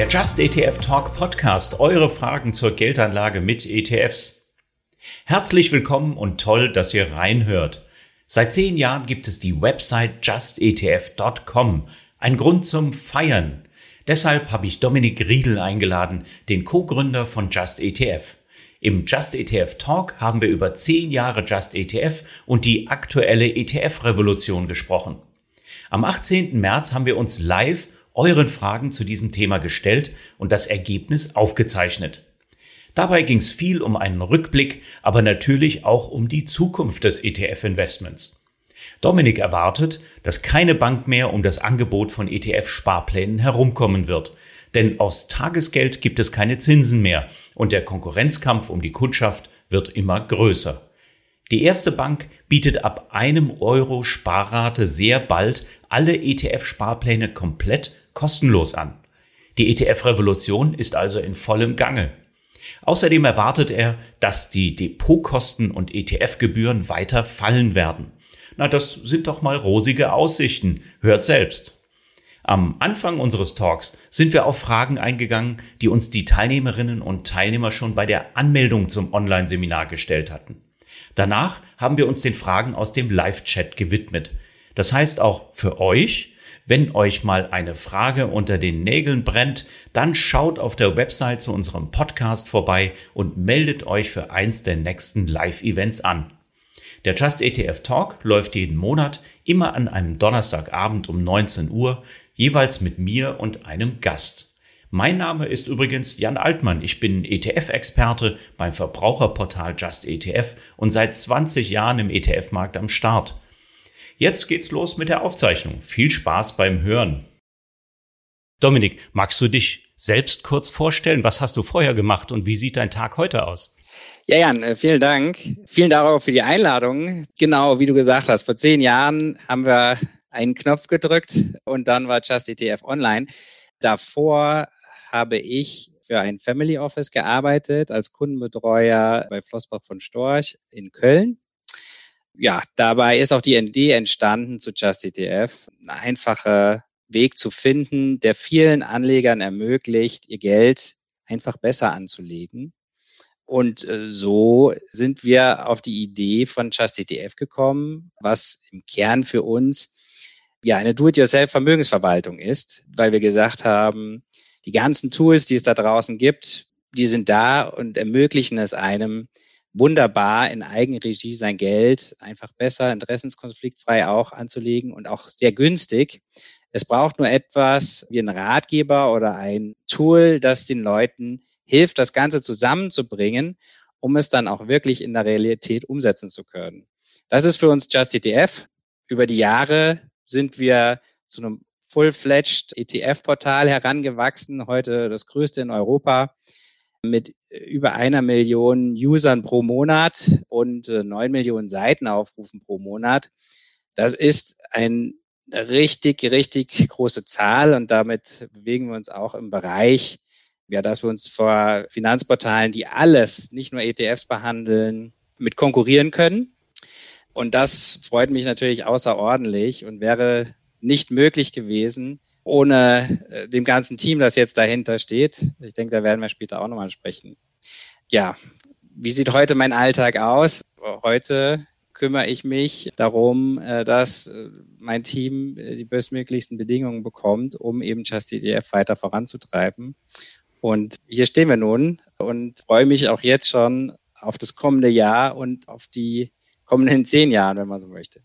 Der Just ETF Talk Podcast, eure Fragen zur Geldanlage mit ETFs. Herzlich willkommen und toll, dass ihr reinhört. Seit zehn Jahren gibt es die Website justetf.com. Ein Grund zum Feiern. Deshalb habe ich Dominik Riedel eingeladen, den Co-Gründer von Just ETF. Im Just ETF Talk haben wir über zehn Jahre Just ETF und die aktuelle ETF-Revolution gesprochen. Am 18. März haben wir uns live euren Fragen zu diesem Thema gestellt und das Ergebnis aufgezeichnet. Dabei ging es viel um einen Rückblick, aber natürlich auch um die Zukunft des ETF-Investments. Dominik erwartet, dass keine Bank mehr um das Angebot von ETF-Sparplänen herumkommen wird, denn aus Tagesgeld gibt es keine Zinsen mehr und der Konkurrenzkampf um die Kundschaft wird immer größer. Die erste Bank bietet ab einem Euro Sparrate sehr bald alle ETF-Sparpläne komplett kostenlos an. Die ETF-Revolution ist also in vollem Gange. Außerdem erwartet er, dass die Depotkosten und ETF-Gebühren weiter fallen werden. Na, das sind doch mal rosige Aussichten. Hört selbst. Am Anfang unseres Talks sind wir auf Fragen eingegangen, die uns die Teilnehmerinnen und Teilnehmer schon bei der Anmeldung zum Online-Seminar gestellt hatten. Danach haben wir uns den Fragen aus dem Live-Chat gewidmet. Das heißt auch für euch, wenn euch mal eine Frage unter den Nägeln brennt, dann schaut auf der Website zu unserem Podcast vorbei und meldet euch für eins der nächsten Live-Events an. Der Just ETF Talk läuft jeden Monat immer an einem Donnerstagabend um 19 Uhr, jeweils mit mir und einem Gast. Mein Name ist übrigens Jan Altmann. Ich bin ETF-Experte beim Verbraucherportal Just ETF und seit 20 Jahren im ETF-Markt am Start. Jetzt geht's los mit der Aufzeichnung. Viel Spaß beim Hören. Dominik, magst du dich selbst kurz vorstellen? Was hast du vorher gemacht und wie sieht dein Tag heute aus? Ja, Jan, äh, vielen Dank. Vielen Dank auch für die Einladung. Genau, wie du gesagt hast, vor zehn Jahren haben wir einen Knopf gedrückt und dann war Just ETF online. Davor habe ich für ein Family Office gearbeitet als Kundenbetreuer bei Flossbach von Storch in Köln ja, dabei ist auch die Idee entstanden zu Just ETF, ein einfacher Weg zu finden, der vielen Anlegern ermöglicht, ihr Geld einfach besser anzulegen. Und äh, so sind wir auf die Idee von Just ETF gekommen, was im Kern für uns ja eine Do-it-yourself-Vermögensverwaltung ist, weil wir gesagt haben, die ganzen Tools, die es da draußen gibt, die sind da und ermöglichen es einem, wunderbar in Eigenregie sein Geld einfach besser, interessenskonfliktfrei auch anzulegen und auch sehr günstig. Es braucht nur etwas wie ein Ratgeber oder ein Tool, das den Leuten hilft, das Ganze zusammenzubringen, um es dann auch wirklich in der Realität umsetzen zu können. Das ist für uns Just ETF. Über die Jahre sind wir zu einem full-fledged ETF-Portal herangewachsen, heute das größte in Europa mit über einer Million Usern pro Monat und äh, neun Millionen Seitenaufrufen pro Monat. Das ist ein richtig, richtig große Zahl und damit bewegen wir uns auch im Bereich, ja, dass wir uns vor Finanzportalen, die alles, nicht nur ETFs behandeln, mit konkurrieren können. Und das freut mich natürlich außerordentlich und wäre nicht möglich gewesen, ohne äh, dem ganzen Team, das jetzt dahinter steht. Ich denke, da werden wir später auch nochmal sprechen. Ja, wie sieht heute mein Alltag aus? Heute kümmere ich mich darum, äh, dass äh, mein Team die bestmöglichsten Bedingungen bekommt, um eben Just ETF weiter voranzutreiben. Und hier stehen wir nun und freue mich auch jetzt schon auf das kommende Jahr und auf die kommenden zehn Jahre, wenn man so möchte.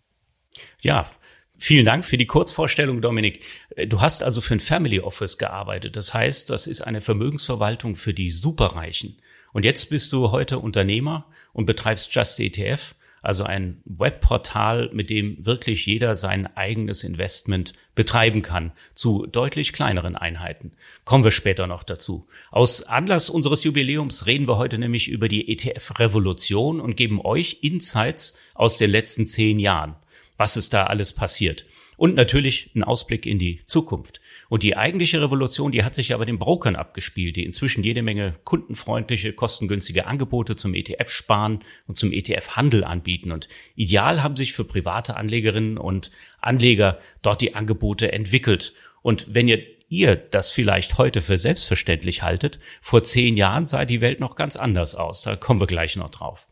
Ja, Vielen Dank für die Kurzvorstellung, Dominik. Äh, du hast also für ein Family Office gearbeitet. Das heißt, das ist eine Vermögensverwaltung für die Superreichen. Und jetzt bist du heute Unternehmer und betreibst Just ETF, also ein Webportal, mit dem wirklich jeder sein eigenes Investment betreiben kann, zu deutlich kleineren Einheiten. Kommen wir später noch dazu. Aus Anlass unseres Jubiläums reden wir heute nämlich über die ETF-Revolution und geben euch Insights aus den letzten zehn Jahren was ist da alles passiert. Und natürlich ein Ausblick in die Zukunft. Und die eigentliche Revolution, die hat sich aber den Brokern abgespielt, die inzwischen jede Menge kundenfreundliche, kostengünstige Angebote zum ETF-Sparen und zum ETF-Handel anbieten. Und ideal haben sich für private Anlegerinnen und Anleger dort die Angebote entwickelt. Und wenn ihr ihr das vielleicht heute für selbstverständlich haltet, vor zehn Jahren sah die Welt noch ganz anders aus. Da kommen wir gleich noch drauf.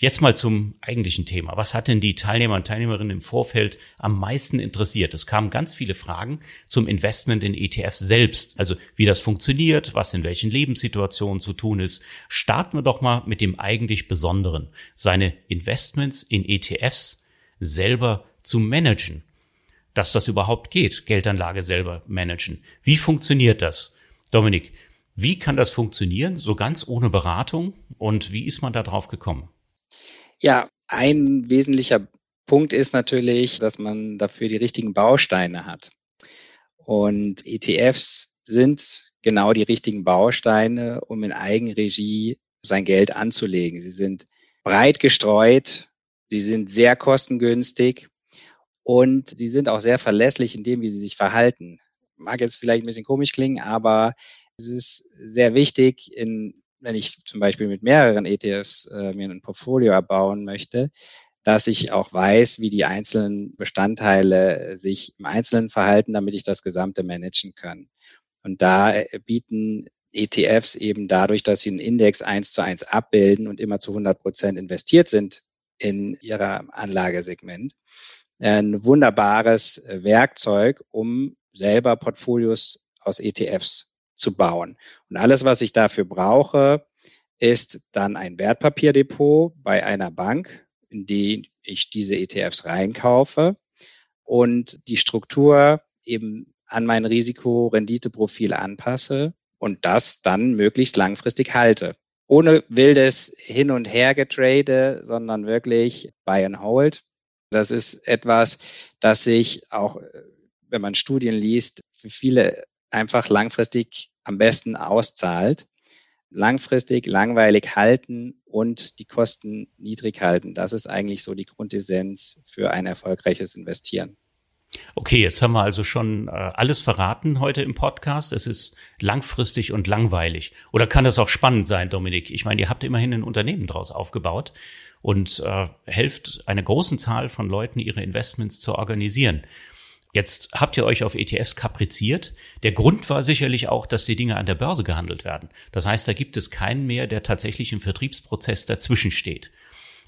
Jetzt mal zum eigentlichen Thema. Was hat denn die Teilnehmer und Teilnehmerinnen im Vorfeld am meisten interessiert? Es kamen ganz viele Fragen zum Investment in ETFs selbst. Also wie das funktioniert, was in welchen Lebenssituationen zu tun ist. Starten wir doch mal mit dem eigentlich Besonderen. Seine Investments in ETFs selber zu managen. Dass das überhaupt geht, Geldanlage selber managen. Wie funktioniert das? Dominik, wie kann das funktionieren, so ganz ohne Beratung? Und wie ist man da drauf gekommen? Ja, ein wesentlicher Punkt ist natürlich, dass man dafür die richtigen Bausteine hat. Und ETFs sind genau die richtigen Bausteine, um in Eigenregie sein Geld anzulegen. Sie sind breit gestreut, sie sind sehr kostengünstig und sie sind auch sehr verlässlich in dem, wie sie sich verhalten. Mag jetzt vielleicht ein bisschen komisch klingen, aber es ist sehr wichtig in wenn ich zum Beispiel mit mehreren ETFs äh, mir ein Portfolio erbauen möchte, dass ich auch weiß, wie die einzelnen Bestandteile sich im Einzelnen verhalten, damit ich das Gesamte managen kann. Und da äh, bieten ETFs eben dadurch, dass sie einen Index eins zu eins abbilden und immer zu 100 Prozent investiert sind in ihrer Anlagesegment, ein wunderbares äh, Werkzeug, um selber Portfolios aus ETFs zu bauen. Und alles, was ich dafür brauche, ist dann ein Wertpapierdepot bei einer Bank, in die ich diese ETFs reinkaufe und die Struktur eben an mein Risiko-Rendite-Profil anpasse und das dann möglichst langfristig halte. Ohne wildes Hin- und Her-Getrade, sondern wirklich Buy and Hold. Das ist etwas, das sich auch, wenn man Studien liest, für viele einfach langfristig am besten auszahlt. Langfristig, langweilig halten und die Kosten niedrig halten. Das ist eigentlich so die Grundessenz für ein erfolgreiches Investieren. Okay, jetzt haben wir also schon äh, alles verraten heute im Podcast. Es ist langfristig und langweilig. Oder kann das auch spannend sein, Dominik? Ich meine, ihr habt immerhin ein Unternehmen draus aufgebaut und äh, helft einer großen Zahl von Leuten, ihre Investments zu organisieren. Jetzt habt ihr euch auf ETFs kapriziert. Der Grund war sicherlich auch, dass die Dinge an der Börse gehandelt werden. Das heißt, da gibt es keinen mehr, der tatsächlich im Vertriebsprozess dazwischen steht.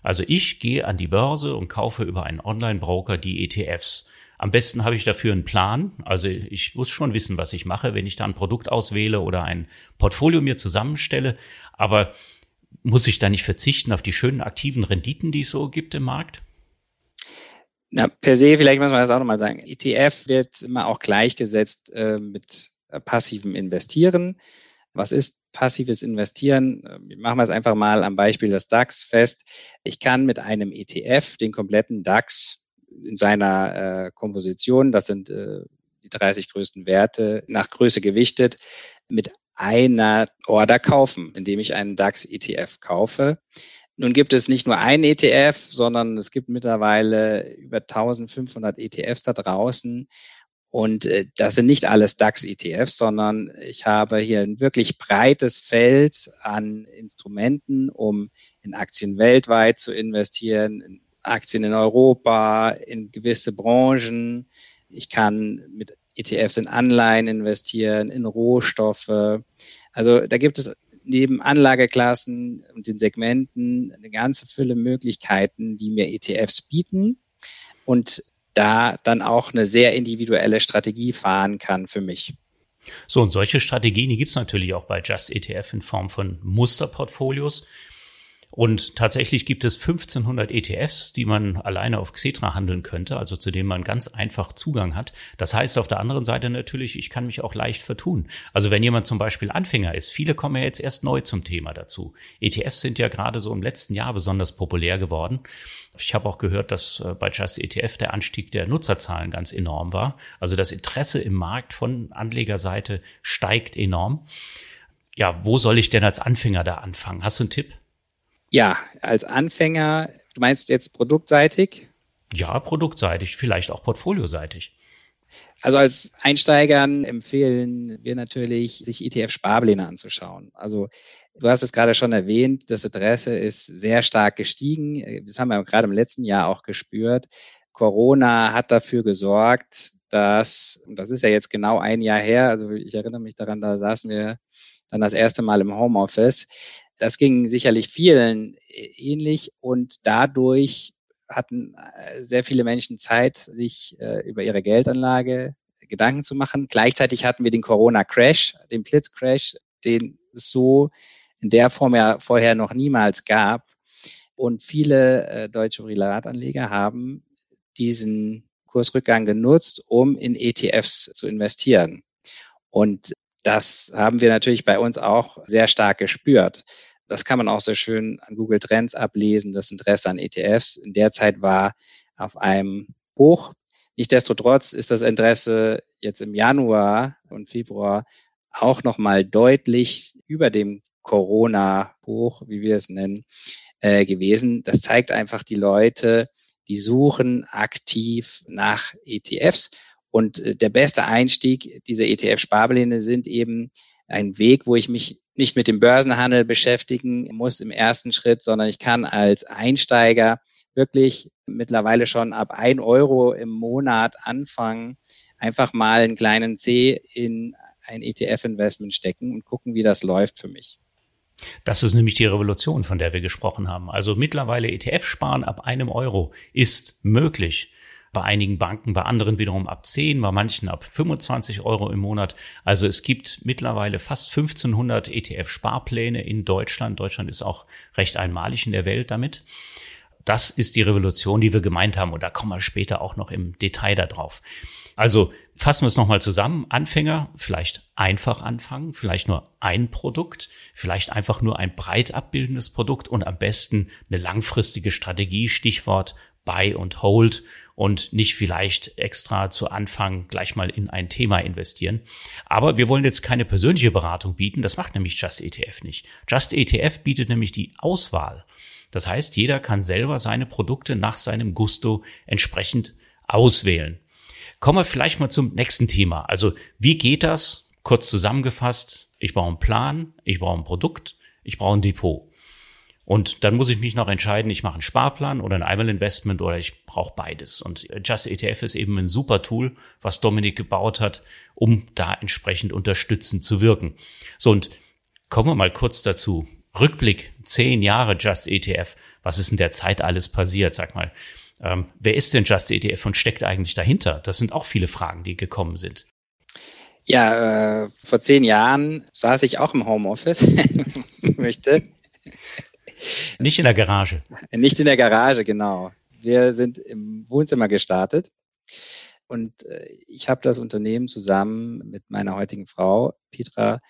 Also ich gehe an die Börse und kaufe über einen Online-Broker die ETFs. Am besten habe ich dafür einen Plan. Also ich muss schon wissen, was ich mache, wenn ich da ein Produkt auswähle oder ein Portfolio mir zusammenstelle. Aber muss ich da nicht verzichten auf die schönen aktiven Renditen, die es so gibt im Markt? Na, per se, vielleicht muss man das auch nochmal sagen. ETF wird immer auch gleichgesetzt äh, mit äh, passivem Investieren. Was ist passives Investieren? Äh, machen wir es einfach mal am Beispiel des DAX fest. Ich kann mit einem ETF den kompletten DAX in seiner äh, Komposition, das sind äh, die 30 größten Werte, nach Größe gewichtet, mit einer Order kaufen, indem ich einen DAX-ETF kaufe. Nun gibt es nicht nur einen ETF, sondern es gibt mittlerweile über 1500 ETFs da draußen. Und äh, das sind nicht alles DAX-ETFs, sondern ich habe hier ein wirklich breites Feld an Instrumenten, um in Aktien weltweit zu investieren, in Aktien in Europa, in gewisse Branchen. Ich kann mit ETFs in Anleihen investieren, in Rohstoffe. Also da gibt es neben Anlageklassen und den Segmenten eine ganze Fülle Möglichkeiten, die mir ETFs bieten und da dann auch eine sehr individuelle Strategie fahren kann für mich. So, und solche Strategien, die gibt es natürlich auch bei Just ETF in Form von Musterportfolios. Und tatsächlich gibt es 1500 ETFs, die man alleine auf Xetra handeln könnte, also zu denen man ganz einfach Zugang hat. Das heißt auf der anderen Seite natürlich, ich kann mich auch leicht vertun. Also wenn jemand zum Beispiel Anfänger ist, viele kommen ja jetzt erst neu zum Thema dazu. ETFs sind ja gerade so im letzten Jahr besonders populär geworden. Ich habe auch gehört, dass äh, bei Just ETF der Anstieg der Nutzerzahlen ganz enorm war. Also das Interesse im Markt von Anlegerseite steigt enorm. Ja, wo soll ich denn als Anfänger da anfangen? Hast du einen Tipp? Ja, als Anfänger, du meinst jetzt produktseitig? Ja, produktseitig, vielleicht auch portfolioseitig. Also als Einsteigern empfehlen wir natürlich, sich ETF-Sparpläne anzuschauen. Also du hast es gerade schon erwähnt, das Interesse ist sehr stark gestiegen. Das haben wir gerade im letzten Jahr auch gespürt. Corona hat dafür gesorgt, dass, und das ist ja jetzt genau ein Jahr her, also ich erinnere mich daran, da saßen wir dann das erste Mal im Homeoffice. Das ging sicherlich vielen ähnlich und dadurch hatten äh, sehr viele Menschen Zeit, sich äh, über ihre Geldanlage Gedanken zu machen. Gleichzeitig hatten wir den Corona-Crash, den Blitzcrash, den es so in der Form ja vorher noch niemals gab. Und viele äh, deutsche Privatanleger haben diesen Kursrückgang genutzt, um in ETFs zu investieren. Und das haben wir natürlich bei uns auch sehr stark gespürt. Das kann man auch so schön an Google Trends ablesen. Das Interesse an ETFs in der Zeit war auf einem Hoch. Nichtsdestotrotz ist das Interesse jetzt im Januar und Februar auch nochmal deutlich über dem Corona-Hoch, wie wir es nennen, äh, gewesen. Das zeigt einfach, die Leute, die suchen aktiv nach ETFs. Und äh, der beste Einstieg dieser ETF-Sparpläne sind eben ein Weg, wo ich mich nicht mit dem Börsenhandel beschäftigen muss im ersten Schritt, sondern ich kann als Einsteiger wirklich mittlerweile schon ab ein Euro im Monat anfangen, einfach mal einen kleinen C in ein ETF-Investment stecken und gucken, wie das läuft für mich. Das ist nämlich die Revolution, von der wir gesprochen haben. Also mittlerweile ETF-Sparen ab einem Euro ist möglich. Bei einigen Banken, bei anderen wiederum ab 10, bei manchen ab 25 Euro im Monat. Also es gibt mittlerweile fast 1500 ETF-Sparpläne in Deutschland. Deutschland ist auch recht einmalig in der Welt damit. Das ist die Revolution, die wir gemeint haben. Und da kommen wir später auch noch im Detail darauf. Also fassen wir es nochmal zusammen. Anfänger vielleicht einfach anfangen, vielleicht nur ein Produkt, vielleicht einfach nur ein breit abbildendes Produkt und am besten eine langfristige Strategie, Stichwort Buy und Hold und nicht vielleicht extra zu Anfang gleich mal in ein Thema investieren. Aber wir wollen jetzt keine persönliche Beratung bieten, das macht nämlich Just ETF nicht. Just ETF bietet nämlich die Auswahl. Das heißt, jeder kann selber seine Produkte nach seinem Gusto entsprechend auswählen. Kommen wir vielleicht mal zum nächsten Thema. Also wie geht das? Kurz zusammengefasst, ich brauche einen Plan, ich brauche ein Produkt, ich brauche ein Depot. Und dann muss ich mich noch entscheiden, ich mache einen Sparplan oder ein Einmal Investment oder ich brauche beides. Und Just ETF ist eben ein super Tool, was Dominik gebaut hat, um da entsprechend unterstützend zu wirken. So, und kommen wir mal kurz dazu. Rückblick, zehn Jahre Just ETF. Was ist in der Zeit alles passiert? Sag mal, ähm, wer ist denn Just ETF und steckt eigentlich dahinter? Das sind auch viele Fragen, die gekommen sind. Ja, äh, vor zehn Jahren saß ich auch im Homeoffice, möchte. Nicht in der Garage. Nicht in der Garage, genau. Wir sind im Wohnzimmer gestartet und äh, ich habe das Unternehmen zusammen mit meiner heutigen Frau Petra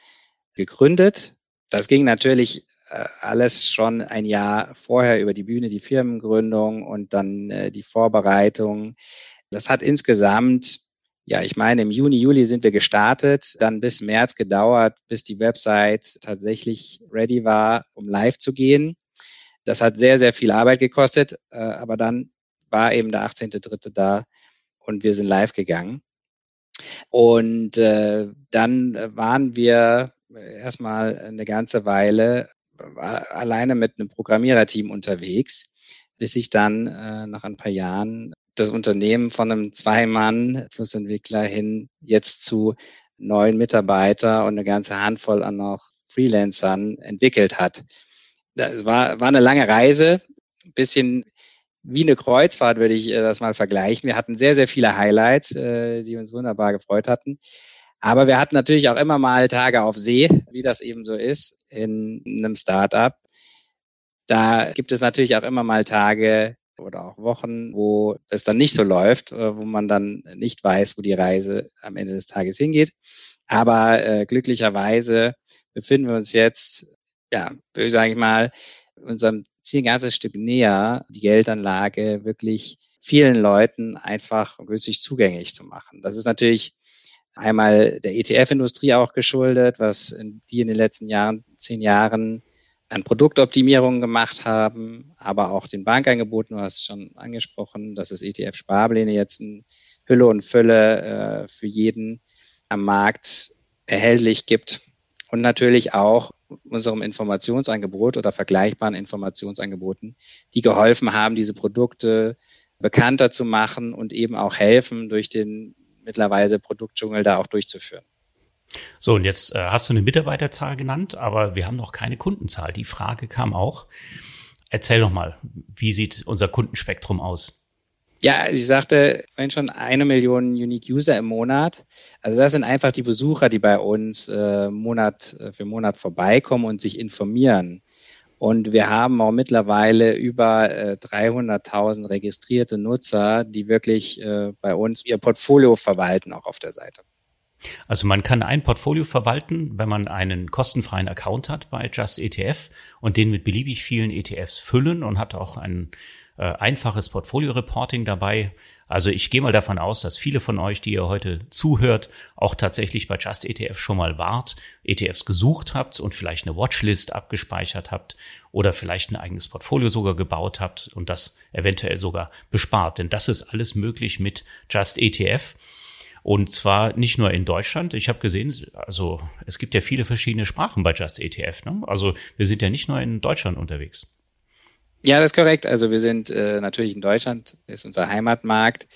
gegründet. Das ging natürlich äh, alles schon ein Jahr vorher über die Bühne, die Firmengründung und dann äh, die Vorbereitung. Das hat insgesamt, ja, ich meine, im Juni, Juli sind wir gestartet, dann bis März gedauert, bis die Website tatsächlich ready war, um live zu gehen. Das hat sehr, sehr viel Arbeit gekostet, äh, aber dann war eben der 18.3. da und wir sind live gegangen. Und äh, dann waren wir erstmal eine ganze Weile alleine mit einem Programmiererteam unterwegs, bis ich dann äh, nach ein paar Jahren das Unternehmen von einem Zwei-Mann plus Entwickler hin jetzt zu neun Mitarbeiter und eine ganze Handvoll an noch Freelancern entwickelt hat. Das war, war eine lange Reise, ein bisschen wie eine Kreuzfahrt würde ich äh, das mal vergleichen. Wir hatten sehr, sehr viele Highlights, äh, die uns wunderbar gefreut hatten. Aber wir hatten natürlich auch immer mal Tage auf See, wie das eben so ist in einem Startup. Da gibt es natürlich auch immer mal Tage oder auch Wochen, wo es dann nicht so läuft, äh, wo man dann nicht weiß, wo die Reise am Ende des Tages hingeht. Aber äh, glücklicherweise befinden wir uns jetzt, ja, sage ich mal, unserem Ziel ein ganzes Stück näher, die Geldanlage wirklich vielen Leuten einfach günstig zugänglich zu machen. Das ist natürlich Einmal der ETF-Industrie auch geschuldet, was die in den letzten Jahren, zehn Jahren an Produktoptimierungen gemacht haben, aber auch den Bankangeboten, du hast schon angesprochen, dass es ETF-Sparpläne jetzt in Hülle und Fülle äh, für jeden am Markt erhältlich gibt. Und natürlich auch unserem Informationsangebot oder vergleichbaren Informationsangeboten, die geholfen haben, diese Produkte bekannter zu machen und eben auch helfen, durch den mittlerweile Produktdschungel da auch durchzuführen. So, und jetzt äh, hast du eine Mitarbeiterzahl genannt, aber wir haben noch keine Kundenzahl. Die Frage kam auch. Erzähl doch mal, wie sieht unser Kundenspektrum aus? Ja, ich sagte vorhin schon eine Million Unique User im Monat. Also das sind einfach die Besucher, die bei uns äh, Monat äh, für Monat vorbeikommen und sich informieren. Und wir haben auch mittlerweile über äh, 300.000 registrierte Nutzer, die wirklich äh, bei uns ihr Portfolio verwalten, auch auf der Seite. Also man kann ein Portfolio verwalten, wenn man einen kostenfreien Account hat bei Just ETF und den mit beliebig vielen ETFs füllen und hat auch ein äh, einfaches Portfolio-Reporting dabei. Also ich gehe mal davon aus, dass viele von euch, die ihr heute zuhört, auch tatsächlich bei Just ETF schon mal wart, ETFs gesucht habt und vielleicht eine Watchlist abgespeichert habt oder vielleicht ein eigenes Portfolio sogar gebaut habt und das eventuell sogar bespart. Denn das ist alles möglich mit Just ETF. Und zwar nicht nur in Deutschland. Ich habe gesehen, also es gibt ja viele verschiedene Sprachen bei Just ETF. Ne? Also wir sind ja nicht nur in Deutschland unterwegs. Ja, das ist korrekt. Also wir sind äh, natürlich in Deutschland, ist unser Heimatmarkt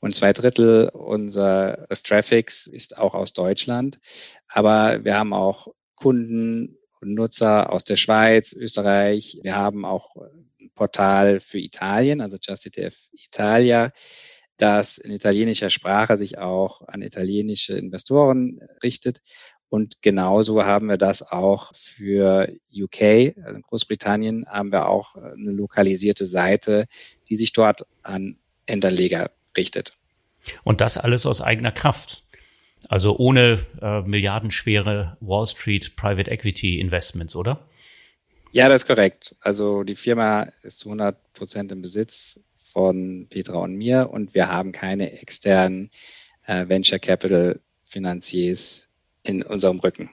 und zwei Drittel unseres Traffics ist auch aus Deutschland. Aber wir haben auch Kunden und Nutzer aus der Schweiz, Österreich. Wir haben auch ein Portal für Italien, also Just ETF Italia das in italienischer Sprache sich auch an italienische Investoren richtet. Und genauso haben wir das auch für UK, also Großbritannien, haben wir auch eine lokalisierte Seite, die sich dort an Endanleger richtet. Und das alles aus eigener Kraft. Also ohne äh, milliardenschwere Wall Street Private Equity Investments, oder? Ja, das ist korrekt. Also die Firma ist zu 100 Prozent im Besitz von Petra und mir und wir haben keine externen äh, Venture Capital Finanziers in unserem Rücken.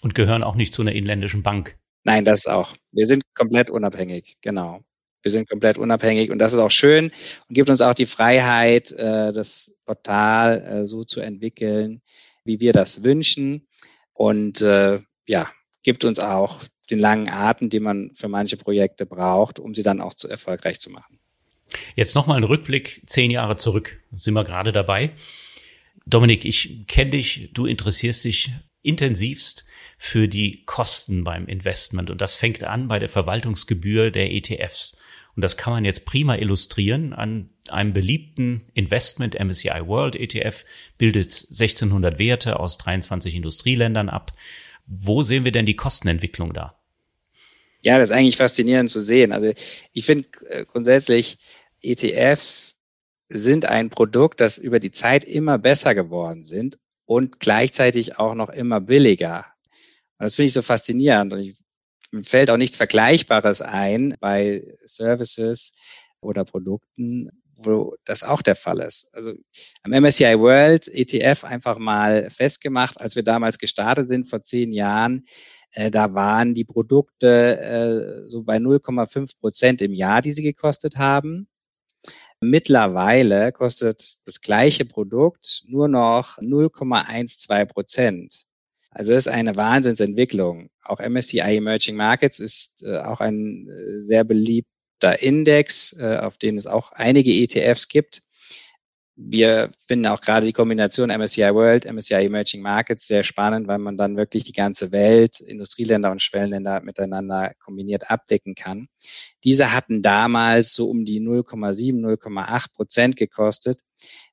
Und gehören auch nicht zu einer inländischen Bank. Nein, das auch. Wir sind komplett unabhängig, genau. Wir sind komplett unabhängig und das ist auch schön und gibt uns auch die Freiheit, äh, das Portal äh, so zu entwickeln, wie wir das wünschen. Und äh, ja, gibt uns auch den langen Atem, den man für manche Projekte braucht, um sie dann auch zu erfolgreich zu machen. Jetzt nochmal ein Rückblick zehn Jahre zurück. Sind wir gerade dabei. Dominik, ich kenne dich, du interessierst dich intensivst für die Kosten beim Investment und das fängt an bei der Verwaltungsgebühr der ETFs. Und das kann man jetzt prima illustrieren an einem beliebten Investment MSCI World ETF, bildet 1600 Werte aus 23 Industrieländern ab. Wo sehen wir denn die Kostenentwicklung da? Ja, das ist eigentlich faszinierend zu sehen. Also ich finde äh, grundsätzlich ETF sind ein Produkt, das über die Zeit immer besser geworden sind und gleichzeitig auch noch immer billiger. Und das finde ich so faszinierend. Und ich, mir fällt auch nichts Vergleichbares ein bei Services oder Produkten, wo das auch der Fall ist. Also am MSCI World ETF einfach mal festgemacht, als wir damals gestartet sind vor zehn Jahren, äh, da waren die Produkte äh, so bei 0,5 Prozent im Jahr, die sie gekostet haben. Mittlerweile kostet das gleiche Produkt nur noch 0,12 Prozent. Also das ist eine Wahnsinnsentwicklung. Auch MSCI Emerging Markets ist äh, auch ein äh, sehr beliebter Index, äh, auf den es auch einige ETFs gibt wir finden auch gerade die Kombination MSCI World, MSCI Emerging Markets sehr spannend, weil man dann wirklich die ganze Welt, Industrieländer und Schwellenländer miteinander kombiniert abdecken kann. Diese hatten damals so um die 0,7, 0,8 Prozent gekostet.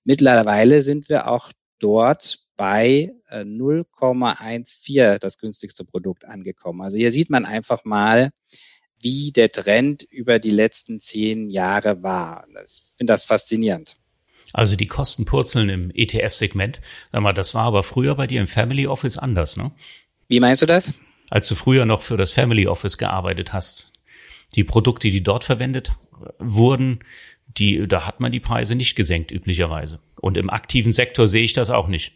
Mittlerweile sind wir auch dort bei 0,14 äh, das günstigste Produkt angekommen. Also hier sieht man einfach mal, wie der Trend über die letzten zehn Jahre war. Ich finde das faszinierend. Also die Kosten purzeln im ETF-Segment. Sag mal, das war aber früher bei dir im Family Office anders, ne? Wie meinst du das? Als du früher noch für das Family Office gearbeitet hast. Die Produkte, die dort verwendet wurden, die, da hat man die Preise nicht gesenkt, üblicherweise. Und im aktiven Sektor sehe ich das auch nicht.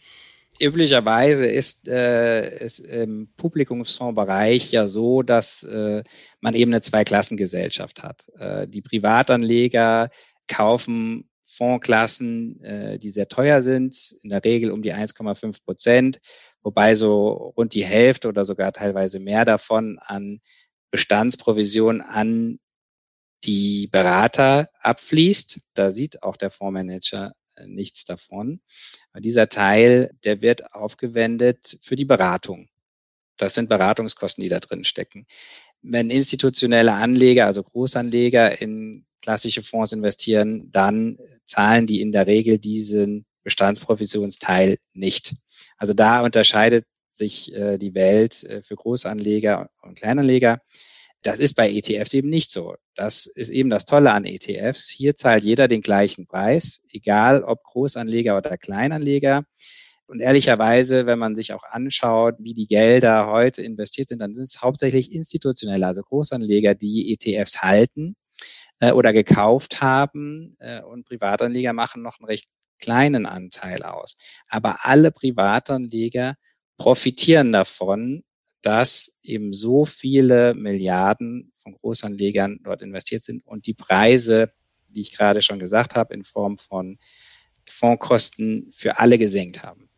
Üblicherweise ist es äh, im Publikumsfondsbereich ja so, dass äh, man eben eine Zweiklassengesellschaft hat. Äh, die Privatanleger kaufen Fondsklassen, äh, die sehr teuer sind, in der Regel um die 1,5 Prozent, wobei so rund die Hälfte oder sogar teilweise mehr davon an Bestandsprovision an die Berater abfließt. Da sieht auch der Fondsmanager äh, nichts davon. Aber dieser Teil, der wird aufgewendet für die Beratung. Das sind Beratungskosten, die da drin stecken. Wenn institutionelle Anleger, also Großanleger in klassische Fonds investieren, dann zahlen die in der Regel diesen Bestandsprovisionsteil nicht. Also da unterscheidet sich äh, die Welt äh, für Großanleger und Kleinanleger. Das ist bei ETFs eben nicht so. Das ist eben das Tolle an ETFs. Hier zahlt jeder den gleichen Preis, egal ob Großanleger oder Kleinanleger. Und ehrlicherweise, wenn man sich auch anschaut, wie die Gelder heute investiert sind, dann sind es hauptsächlich institutionelle, also Großanleger, die ETFs halten äh, oder gekauft haben. Äh, und Privatanleger machen noch einen recht kleinen Anteil aus. Aber alle Privatanleger profitieren davon, dass eben so viele Milliarden von Großanlegern dort investiert sind und die Preise, die ich gerade schon gesagt habe, in Form von Fondskosten für alle gesenkt haben.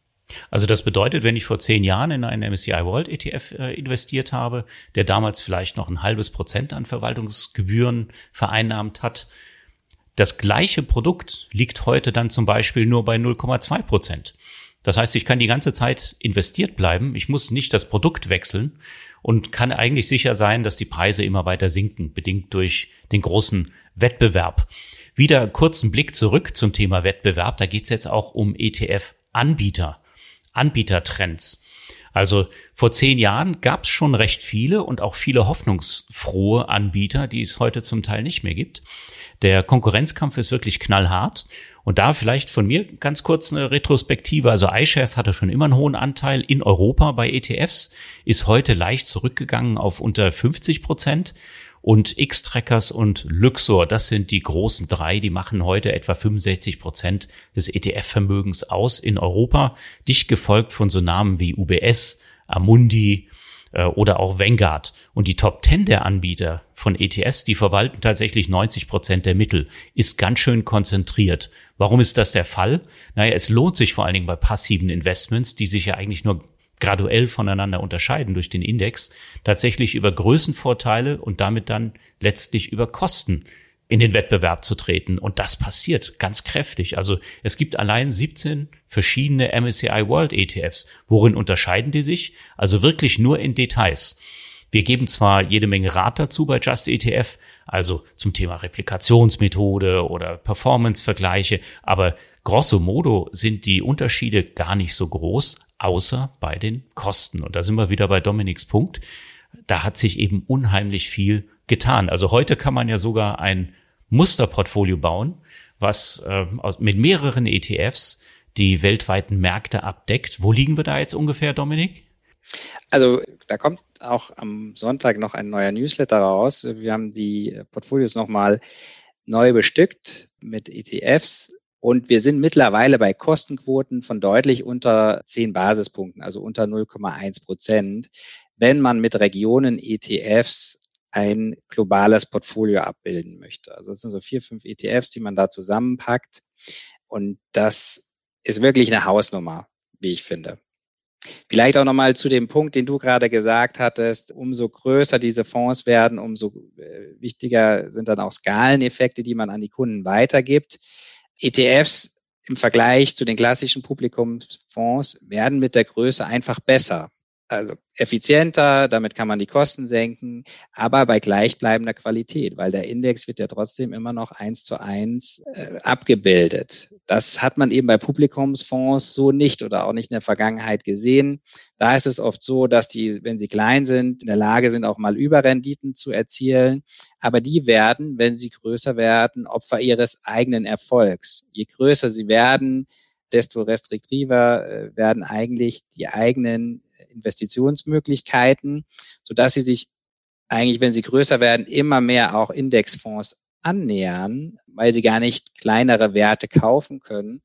Also das bedeutet, wenn ich vor zehn Jahren in einen MSCI World ETF äh, investiert habe, der damals vielleicht noch ein halbes Prozent an Verwaltungsgebühren vereinnahmt hat, das gleiche Produkt liegt heute dann zum Beispiel nur bei 0,2 Prozent. Das heißt, ich kann die ganze Zeit investiert bleiben. Ich muss nicht das Produkt wechseln und kann eigentlich sicher sein, dass die Preise immer weiter sinken, bedingt durch den großen Wettbewerb. Wieder kurzen Blick zurück zum Thema Wettbewerb. Da geht es jetzt auch um ETF-Anbieter, Anbietertrends. Also vor zehn Jahren gab es schon recht viele und auch viele hoffnungsfrohe Anbieter, die es heute zum Teil nicht mehr gibt. Der Konkurrenzkampf ist wirklich knallhart. Und da vielleicht von mir ganz kurz eine Retrospektive. Also iShares hatte schon immer einen hohen Anteil in Europa bei ETFs, ist heute leicht zurückgegangen auf unter 50 Prozent. Und X-Trackers und Luxor, das sind die großen drei, die machen heute etwa 65 Prozent des ETF-Vermögens aus in Europa, dicht gefolgt von so Namen wie UBS, Amundi, äh, oder auch Vanguard. Und die Top 10 der Anbieter von ETFs, die verwalten tatsächlich 90 Prozent der Mittel, ist ganz schön konzentriert. Warum ist das der Fall? Naja, es lohnt sich vor allen Dingen bei passiven Investments, die sich ja eigentlich nur graduell voneinander unterscheiden durch den Index, tatsächlich über Größenvorteile und damit dann letztlich über Kosten in den Wettbewerb zu treten. Und das passiert ganz kräftig. Also es gibt allein 17 verschiedene MSCI World ETFs. Worin unterscheiden die sich? Also wirklich nur in Details. Wir geben zwar jede Menge Rat dazu bei Just ETF, also zum Thema Replikationsmethode oder Performance-Vergleiche, aber grosso modo sind die Unterschiede gar nicht so groß, außer bei den Kosten. Und da sind wir wieder bei Dominiks Punkt. Da hat sich eben unheimlich viel getan. Also heute kann man ja sogar ein Musterportfolio bauen, was äh, mit mehreren ETFs die weltweiten Märkte abdeckt. Wo liegen wir da jetzt ungefähr, Dominik? Also da kommt auch am Sonntag noch ein neuer Newsletter raus. Wir haben die Portfolios nochmal neu bestückt mit ETFs und wir sind mittlerweile bei Kostenquoten von deutlich unter 10 Basispunkten, also unter 0,1 Prozent, wenn man mit Regionen ETFs ein globales Portfolio abbilden möchte. Also es sind so vier, fünf ETFs, die man da zusammenpackt. Und das ist wirklich eine Hausnummer, wie ich finde. Vielleicht auch nochmal zu dem Punkt, den du gerade gesagt hattest, umso größer diese Fonds werden, umso äh, wichtiger sind dann auch Skaleneffekte, die man an die Kunden weitergibt. ETFs im Vergleich zu den klassischen Publikumsfonds werden mit der Größe einfach besser also effizienter, damit kann man die Kosten senken, aber bei gleichbleibender Qualität, weil der Index wird ja trotzdem immer noch eins zu eins äh, abgebildet. Das hat man eben bei Publikumsfonds so nicht oder auch nicht in der Vergangenheit gesehen. Da ist es oft so, dass die, wenn sie klein sind, in der Lage sind, auch mal Überrenditen zu erzielen. Aber die werden, wenn sie größer werden, Opfer ihres eigenen Erfolgs. Je größer sie werden, desto restriktiver äh, werden eigentlich die eigenen Investitionsmöglichkeiten, sodass sie sich eigentlich, wenn sie größer werden, immer mehr auch Indexfonds annähern, weil sie gar nicht kleinere Werte kaufen können.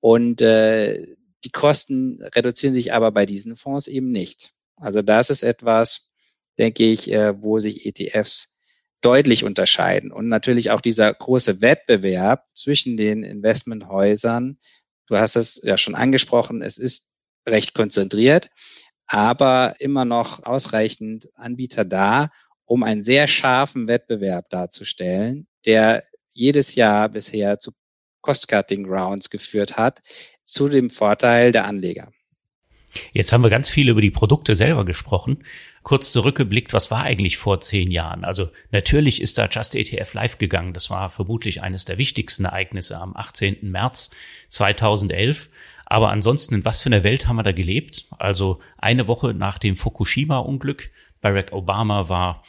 Und äh, die Kosten reduzieren sich aber bei diesen Fonds eben nicht. Also das ist etwas, denke ich, äh, wo sich ETFs deutlich unterscheiden. Und natürlich auch dieser große Wettbewerb zwischen den Investmenthäusern. Du hast es ja schon angesprochen, es ist recht konzentriert aber immer noch ausreichend Anbieter da, um einen sehr scharfen Wettbewerb darzustellen, der jedes Jahr bisher zu Cost-Cutting-Rounds geführt hat, zu dem Vorteil der Anleger. Jetzt haben wir ganz viel über die Produkte selber gesprochen. Kurz zurückgeblickt, was war eigentlich vor zehn Jahren? Also natürlich ist da Just ETF live gegangen. Das war vermutlich eines der wichtigsten Ereignisse am 18. März 2011. Aber ansonsten, in was für einer Welt haben wir da gelebt? Also eine Woche nach dem Fukushima-Unglück. Barack Obama war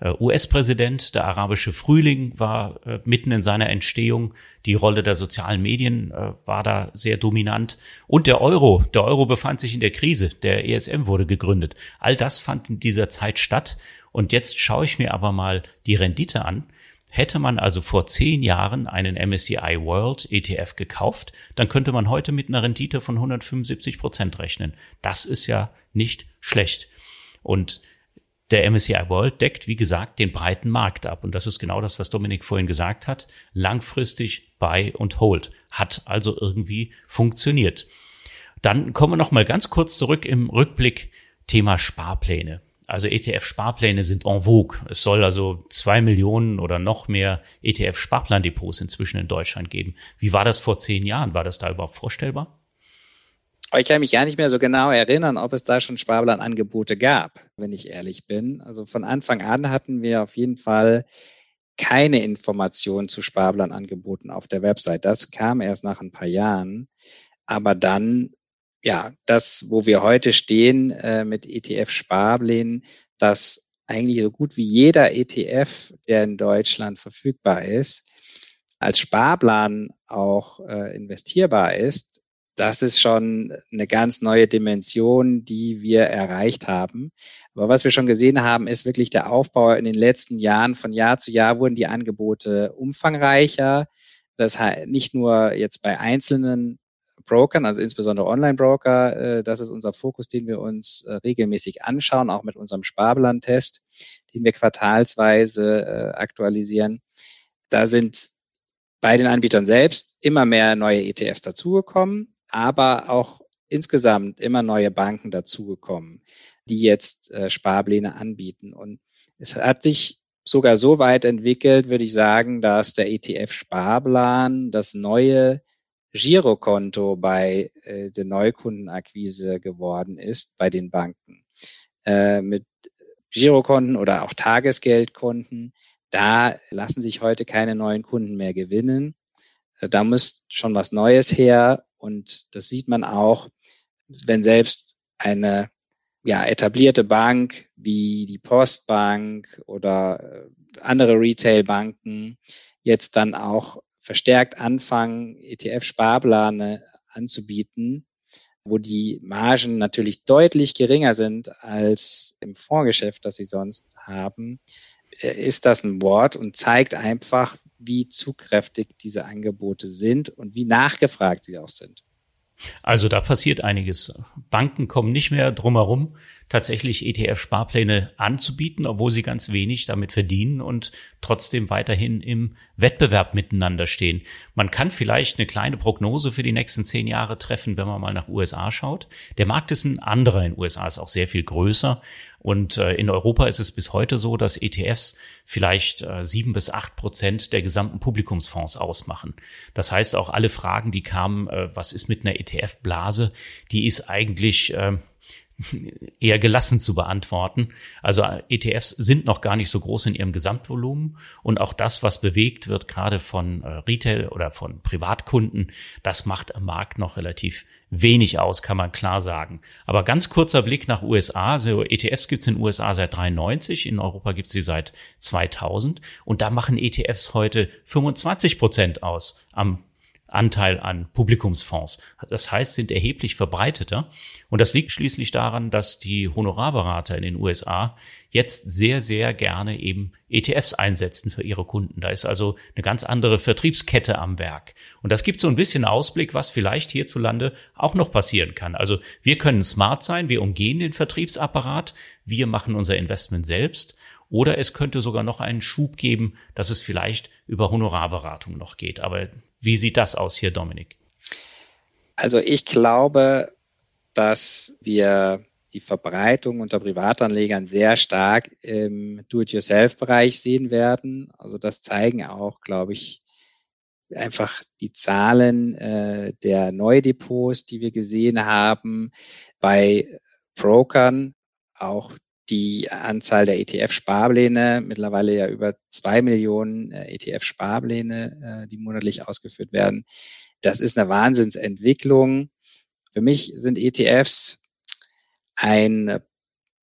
äh, US-Präsident. Der arabische Frühling war äh, mitten in seiner Entstehung. Die Rolle der sozialen Medien äh, war da sehr dominant. Und der Euro. Der Euro befand sich in der Krise. Der ESM wurde gegründet. All das fand in dieser Zeit statt. Und jetzt schaue ich mir aber mal die Rendite an. Hätte man also vor zehn Jahren einen MSCI World ETF gekauft, dann könnte man heute mit einer Rendite von 175 Prozent rechnen. Das ist ja nicht schlecht. Und der MSCI World deckt, wie gesagt, den breiten Markt ab. Und das ist genau das, was Dominik vorhin gesagt hat. Langfristig Buy und Hold. Hat also irgendwie funktioniert. Dann kommen wir noch mal ganz kurz zurück im Rückblick Thema Sparpläne. Also ETF-Sparpläne sind en vogue. Es soll also zwei Millionen oder noch mehr ETF-Sparplandepots inzwischen in Deutschland geben. Wie war das vor zehn Jahren? War das da überhaupt vorstellbar? Ich kann mich gar nicht mehr so genau erinnern, ob es da schon Sparplanangebote gab, wenn ich ehrlich bin. Also von Anfang an hatten wir auf jeden Fall keine Informationen zu Sparplanangeboten auf der Website. Das kam erst nach ein paar Jahren. Aber dann, ja, das, wo wir heute stehen äh, mit ETF-Sparplänen, dass eigentlich so gut wie jeder ETF, der in Deutschland verfügbar ist, als Sparplan auch äh, investierbar ist, das ist schon eine ganz neue Dimension, die wir erreicht haben. Aber was wir schon gesehen haben, ist wirklich der Aufbau in den letzten Jahren. Von Jahr zu Jahr wurden die Angebote umfangreicher. Das heißt, nicht nur jetzt bei einzelnen Brokern, also insbesondere Online-Broker, äh, das ist unser Fokus, den wir uns äh, regelmäßig anschauen, auch mit unserem Sparplan-Test, den wir quartalsweise äh, aktualisieren. Da sind bei den Anbietern selbst immer mehr neue ETFs dazugekommen aber auch insgesamt immer neue Banken dazugekommen, die jetzt Sparpläne anbieten. Und es hat sich sogar so weit entwickelt, würde ich sagen, dass der ETF-Sparplan das neue Girokonto bei äh, der Neukundenakquise geworden ist bei den Banken. Äh, mit Girokonten oder auch Tagesgeldkonten, da lassen sich heute keine neuen Kunden mehr gewinnen. Äh, da muss schon was Neues her und das sieht man auch, wenn selbst eine ja, etablierte Bank wie die Postbank oder äh, andere Retailbanken jetzt dann auch verstärkt anfangen, ETF-Sparplane anzubieten, wo die Margen natürlich deutlich geringer sind als im Fondsgeschäft, das sie sonst haben, äh, ist das ein Wort und zeigt einfach, wie zugkräftig diese Angebote sind und wie nachgefragt sie auch sind. Also da passiert einiges. Banken kommen nicht mehr drumherum, tatsächlich ETF-Sparpläne anzubieten, obwohl sie ganz wenig damit verdienen und trotzdem weiterhin im Wettbewerb miteinander stehen. Man kann vielleicht eine kleine Prognose für die nächsten zehn Jahre treffen, wenn man mal nach USA schaut. Der Markt ist ein anderer in USA, ist auch sehr viel größer. Und äh, in Europa ist es bis heute so, dass ETFs vielleicht äh, sieben bis acht Prozent der gesamten Publikumsfonds ausmachen. Das heißt, auch alle Fragen, die kamen, äh, was ist mit einer ETF-Blase, die ist eigentlich äh, eher gelassen zu beantworten. Also ETFs sind noch gar nicht so groß in ihrem Gesamtvolumen und auch das, was bewegt wird, gerade von äh, Retail oder von Privatkunden, das macht am Markt noch relativ wenig aus, kann man klar sagen. Aber ganz kurzer Blick nach USA. Also ETFs gibt's in den USA seit 93, in Europa gibt's sie seit 2000 und da machen ETFs heute 25 Prozent aus am Anteil an Publikumsfonds. Das heißt, sind erheblich verbreiteter. Und das liegt schließlich daran, dass die Honorarberater in den USA jetzt sehr, sehr gerne eben ETFs einsetzen für ihre Kunden. Da ist also eine ganz andere Vertriebskette am Werk. Und das gibt so ein bisschen Ausblick, was vielleicht hierzulande auch noch passieren kann. Also wir können smart sein, wir umgehen den Vertriebsapparat, wir machen unser Investment selbst. Oder es könnte sogar noch einen Schub geben, dass es vielleicht über Honorarberatung noch geht. Aber wie sieht das aus hier, Dominik? Also ich glaube, dass wir die Verbreitung unter Privatanlegern sehr stark im Do-it-yourself-Bereich sehen werden. Also das zeigen auch, glaube ich, einfach die Zahlen äh, der Neudepots, die wir gesehen haben, bei Brokern, auch die Anzahl der ETF-Sparpläne, mittlerweile ja über zwei Millionen äh, ETF-Sparpläne, äh, die monatlich ausgeführt werden. Das ist eine Wahnsinnsentwicklung. Für mich sind ETFs ein,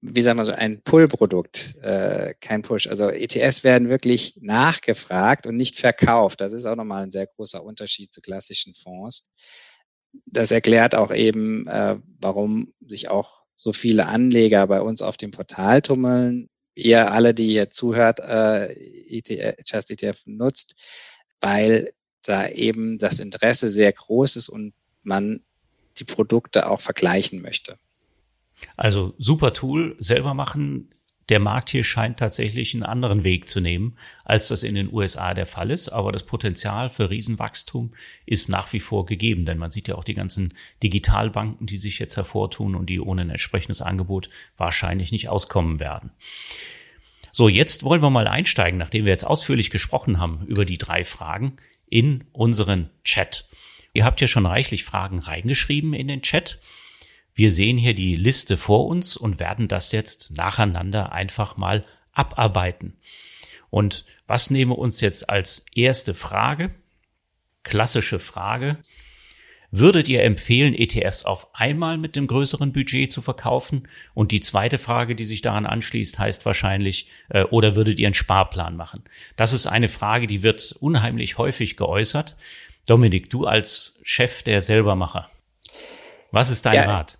wie sagen wir so, ein Pull-Produkt, äh, kein Push. Also ETFs werden wirklich nachgefragt und nicht verkauft. Das ist auch nochmal ein sehr großer Unterschied zu klassischen Fonds. Das erklärt auch eben, warum sich auch so viele Anleger bei uns auf dem Portal tummeln. Ihr alle, die ihr zuhört, äh, ETF, Just ETF nutzt, weil da eben das Interesse sehr groß ist und man die Produkte auch vergleichen möchte. Also super Tool, selber machen. Der Markt hier scheint tatsächlich einen anderen Weg zu nehmen, als das in den USA der Fall ist. Aber das Potenzial für Riesenwachstum ist nach wie vor gegeben, denn man sieht ja auch die ganzen Digitalbanken, die sich jetzt hervortun und die ohne ein entsprechendes Angebot wahrscheinlich nicht auskommen werden. So, jetzt wollen wir mal einsteigen, nachdem wir jetzt ausführlich gesprochen haben über die drei Fragen in unseren Chat. Ihr habt ja schon reichlich Fragen reingeschrieben in den Chat. Wir sehen hier die Liste vor uns und werden das jetzt nacheinander einfach mal abarbeiten. Und was nehmen wir uns jetzt als erste Frage? Klassische Frage. Würdet ihr empfehlen, ETFs auf einmal mit dem größeren Budget zu verkaufen? Und die zweite Frage, die sich daran anschließt, heißt wahrscheinlich, äh, oder würdet ihr einen Sparplan machen? Das ist eine Frage, die wird unheimlich häufig geäußert. Dominik, du als Chef der Selbermacher, was ist dein ja, Rat?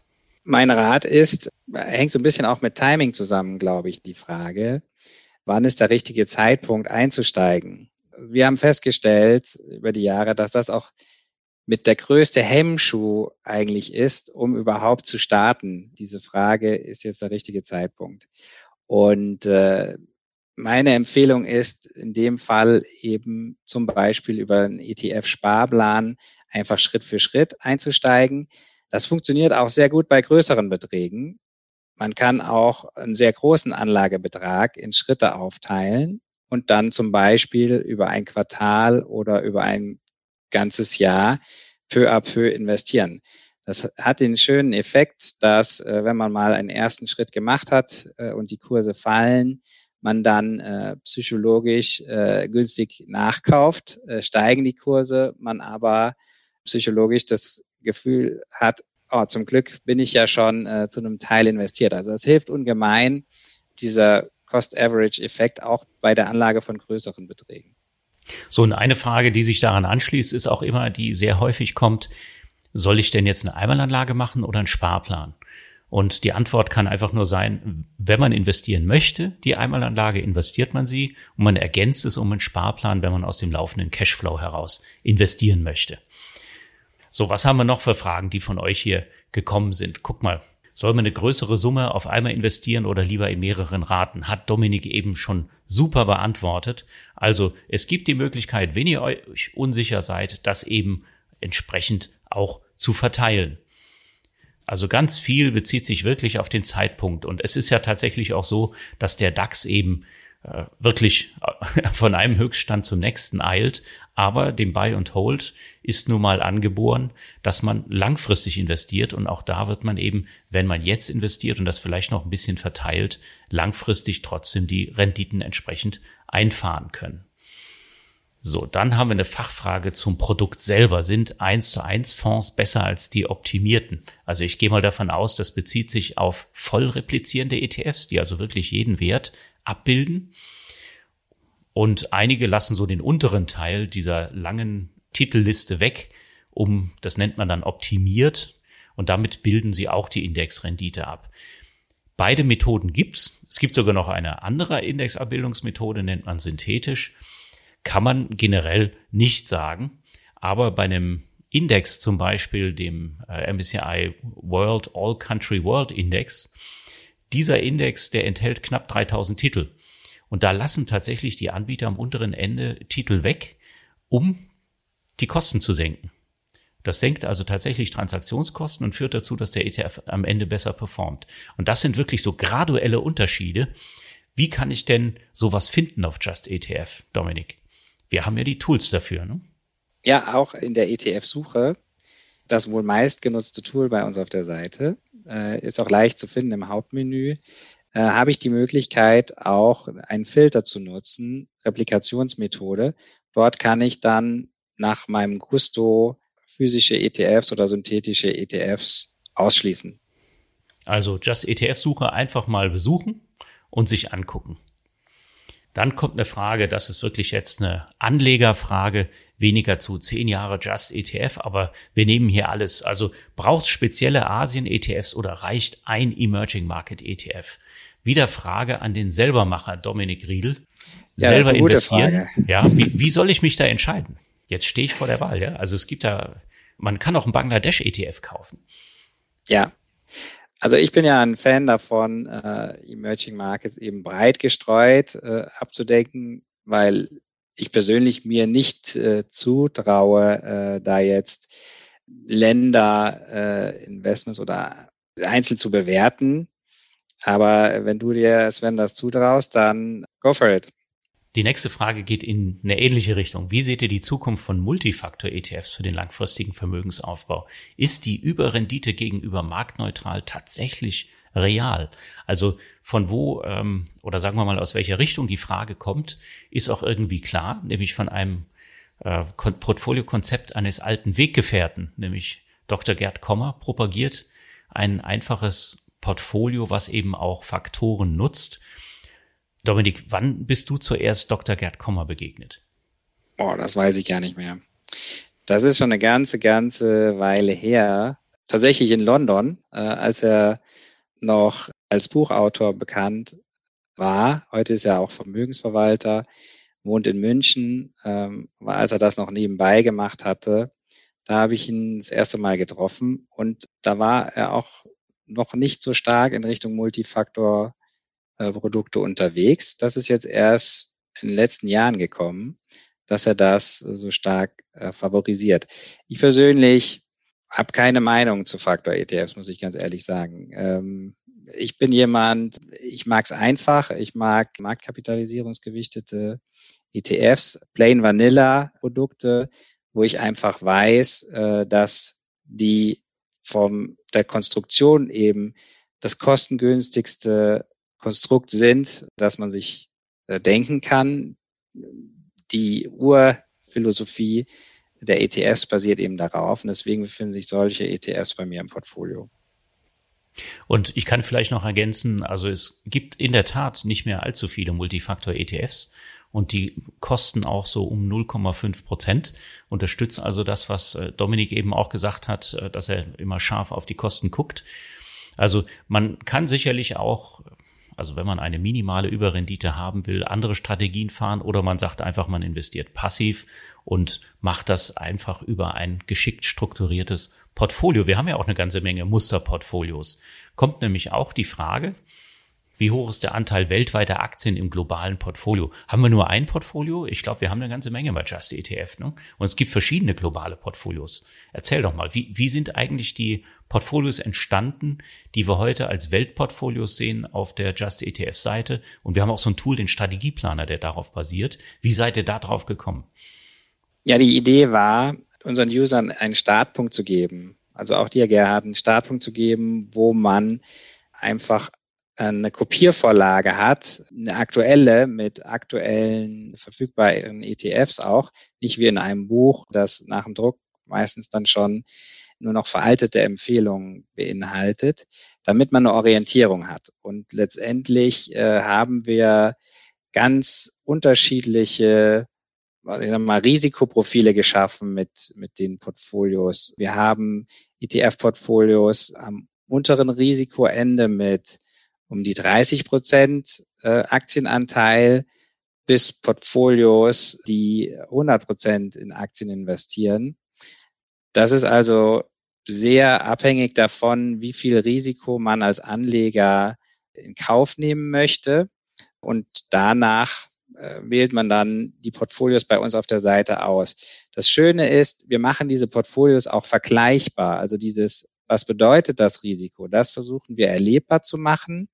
Mein Rat ist, hängt so ein bisschen auch mit Timing zusammen, glaube ich, die Frage, wann ist der richtige Zeitpunkt einzusteigen? Wir haben festgestellt über die Jahre, dass das auch mit der größte Hemmschuh eigentlich ist, um überhaupt zu starten. Diese Frage ist jetzt der richtige Zeitpunkt. Und äh, meine Empfehlung ist in dem Fall eben zum Beispiel über einen ETF-Sparplan einfach Schritt für Schritt einzusteigen. Das funktioniert auch sehr gut bei größeren Beträgen. Man kann auch einen sehr großen Anlagebetrag in Schritte aufteilen und dann zum Beispiel über ein Quartal oder über ein ganzes Jahr peu à peu investieren. Das hat den schönen Effekt, dass äh, wenn man mal einen ersten Schritt gemacht hat äh, und die Kurse fallen, man dann äh, psychologisch äh, günstig nachkauft, äh, steigen die Kurse, man aber psychologisch das Gefühl hat, oh, zum Glück bin ich ja schon äh, zu einem Teil investiert. Also es hilft ungemein, dieser Cost-Average-Effekt auch bei der Anlage von größeren Beträgen. So, und eine Frage, die sich daran anschließt, ist auch immer, die sehr häufig kommt, soll ich denn jetzt eine Einmalanlage machen oder einen Sparplan? Und die Antwort kann einfach nur sein, wenn man investieren möchte, die Einmalanlage investiert man sie und man ergänzt es um einen Sparplan, wenn man aus dem laufenden Cashflow heraus investieren möchte. So, was haben wir noch für Fragen, die von euch hier gekommen sind? Guck mal, soll man eine größere Summe auf einmal investieren oder lieber in mehreren Raten? Hat Dominik eben schon super beantwortet. Also es gibt die Möglichkeit, wenn ihr euch unsicher seid, das eben entsprechend auch zu verteilen. Also ganz viel bezieht sich wirklich auf den Zeitpunkt. Und es ist ja tatsächlich auch so, dass der DAX eben äh, wirklich äh, von einem Höchststand zum nächsten eilt. Aber dem Buy and Hold ist nun mal angeboren, dass man langfristig investiert. Und auch da wird man eben, wenn man jetzt investiert und das vielleicht noch ein bisschen verteilt, langfristig trotzdem die Renditen entsprechend einfahren können. So, dann haben wir eine Fachfrage zum Produkt selber. Sind 1 zu 1 Fonds besser als die optimierten? Also ich gehe mal davon aus, das bezieht sich auf voll replizierende ETFs, die also wirklich jeden Wert abbilden. Und einige lassen so den unteren Teil dieser langen Titelliste weg, um, das nennt man dann optimiert, und damit bilden sie auch die Indexrendite ab. Beide Methoden gibt's. Es gibt sogar noch eine andere Indexabbildungsmethode, nennt man synthetisch kann man generell nicht sagen. Aber bei einem Index, zum Beispiel dem äh, MSCI World All Country World Index, dieser Index, der enthält knapp 3000 Titel. Und da lassen tatsächlich die Anbieter am unteren Ende Titel weg, um die Kosten zu senken. Das senkt also tatsächlich Transaktionskosten und führt dazu, dass der ETF am Ende besser performt. Und das sind wirklich so graduelle Unterschiede. Wie kann ich denn sowas finden auf Just ETF, Dominik? Wir haben ja die Tools dafür. Ne? Ja, auch in der ETF-Suche. Das wohl meistgenutzte Tool bei uns auf der Seite äh, ist auch leicht zu finden im Hauptmenü. Äh, habe ich die Möglichkeit, auch einen Filter zu nutzen, Replikationsmethode. Dort kann ich dann nach meinem Gusto physische ETFs oder synthetische ETFs ausschließen. Also Just ETF-Suche einfach mal besuchen und sich angucken. Dann kommt eine Frage, das ist wirklich jetzt eine Anlegerfrage, weniger zu zehn Jahre Just ETF, aber wir nehmen hier alles. Also braucht es spezielle Asien-ETFs oder reicht ein Emerging Market ETF? Wieder Frage an den Selbermacher Dominik Riedel. Ja, Selber investieren. Frage. Ja, wie, wie soll ich mich da entscheiden? Jetzt stehe ich vor der Wahl, ja. Also es gibt da, man kann auch einen Bangladesch-ETF kaufen. Ja, also ich bin ja ein Fan davon, äh, Emerging Markets eben breit gestreut äh, abzudenken, weil ich persönlich mir nicht äh, zutraue, äh, da jetzt Länder, äh, Investments oder einzeln zu bewerten. Aber wenn du dir, Sven, das zutraust, dann go for it. Die nächste Frage geht in eine ähnliche Richtung. Wie seht ihr die Zukunft von Multifaktor-ETFs für den langfristigen Vermögensaufbau? Ist die Überrendite gegenüber marktneutral tatsächlich real? Also von wo ähm, oder sagen wir mal aus welcher Richtung die Frage kommt, ist auch irgendwie klar, nämlich von einem äh, Portfoliokonzept eines alten Weggefährten, nämlich Dr. Gerd Kommer propagiert ein einfaches Portfolio, was eben auch Faktoren nutzt Dominik, wann bist du zuerst Dr. Gerd Kommer begegnet? Oh, das weiß ich gar nicht mehr. Das ist schon eine ganze, ganze Weile her. Tatsächlich in London, äh, als er noch als Buchautor bekannt war. Heute ist er auch Vermögensverwalter, wohnt in München. Ähm, als er das noch nebenbei gemacht hatte, da habe ich ihn das erste Mal getroffen und da war er auch noch nicht so stark in Richtung Multifaktor äh, unterwegs. Das ist jetzt erst in den letzten Jahren gekommen, dass er das so stark äh, favorisiert. Ich persönlich habe keine Meinung zu Faktor-ETFs, muss ich ganz ehrlich sagen. Ähm, ich bin jemand, ich mag es einfach, ich mag marktkapitalisierungsgewichtete ETFs, Plain Vanilla Produkte, wo ich einfach weiß, äh, dass die vom der Konstruktion eben das kostengünstigste Konstrukt sind, dass man sich äh, denken kann. Die Urphilosophie der ETFs basiert eben darauf und deswegen befinden sich solche ETFs bei mir im Portfolio. Und ich kann vielleicht noch ergänzen, also es gibt in der Tat nicht mehr allzu viele Multifaktor-ETFs und die kosten auch so um 0,5 Prozent. Unterstützen also das, was äh, Dominik eben auch gesagt hat, äh, dass er immer scharf auf die Kosten guckt. Also man kann sicherlich auch also wenn man eine minimale Überrendite haben will, andere Strategien fahren oder man sagt einfach, man investiert passiv und macht das einfach über ein geschickt strukturiertes Portfolio. Wir haben ja auch eine ganze Menge Musterportfolios. Kommt nämlich auch die Frage, wie hoch ist der Anteil weltweiter Aktien im globalen Portfolio? Haben wir nur ein Portfolio? Ich glaube, wir haben eine ganze Menge bei Just ETF. Ne? Und es gibt verschiedene globale Portfolios. Erzähl doch mal, wie, wie sind eigentlich die Portfolios entstanden, die wir heute als Weltportfolios sehen auf der Just ETF Seite? Und wir haben auch so ein Tool, den Strategieplaner, der darauf basiert. Wie seid ihr da drauf gekommen? Ja, die Idee war, unseren Usern einen Startpunkt zu geben. Also auch dir, Gerhard, einen Startpunkt zu geben, wo man einfach eine Kopiervorlage hat, eine aktuelle mit aktuellen verfügbaren ETFs auch, nicht wie in einem Buch, das nach dem Druck meistens dann schon nur noch veraltete Empfehlungen beinhaltet, damit man eine Orientierung hat. Und letztendlich äh, haben wir ganz unterschiedliche ich sag mal, Risikoprofile geschaffen mit, mit den Portfolios. Wir haben ETF-Portfolios am unteren Risikoende mit um die 30 Prozent äh, Aktienanteil bis Portfolios, die 100 Prozent in Aktien investieren. Das ist also sehr abhängig davon, wie viel Risiko man als Anleger in Kauf nehmen möchte. Und danach äh, wählt man dann die Portfolios bei uns auf der Seite aus. Das Schöne ist, wir machen diese Portfolios auch vergleichbar. Also dieses, was bedeutet das Risiko? Das versuchen wir erlebbar zu machen.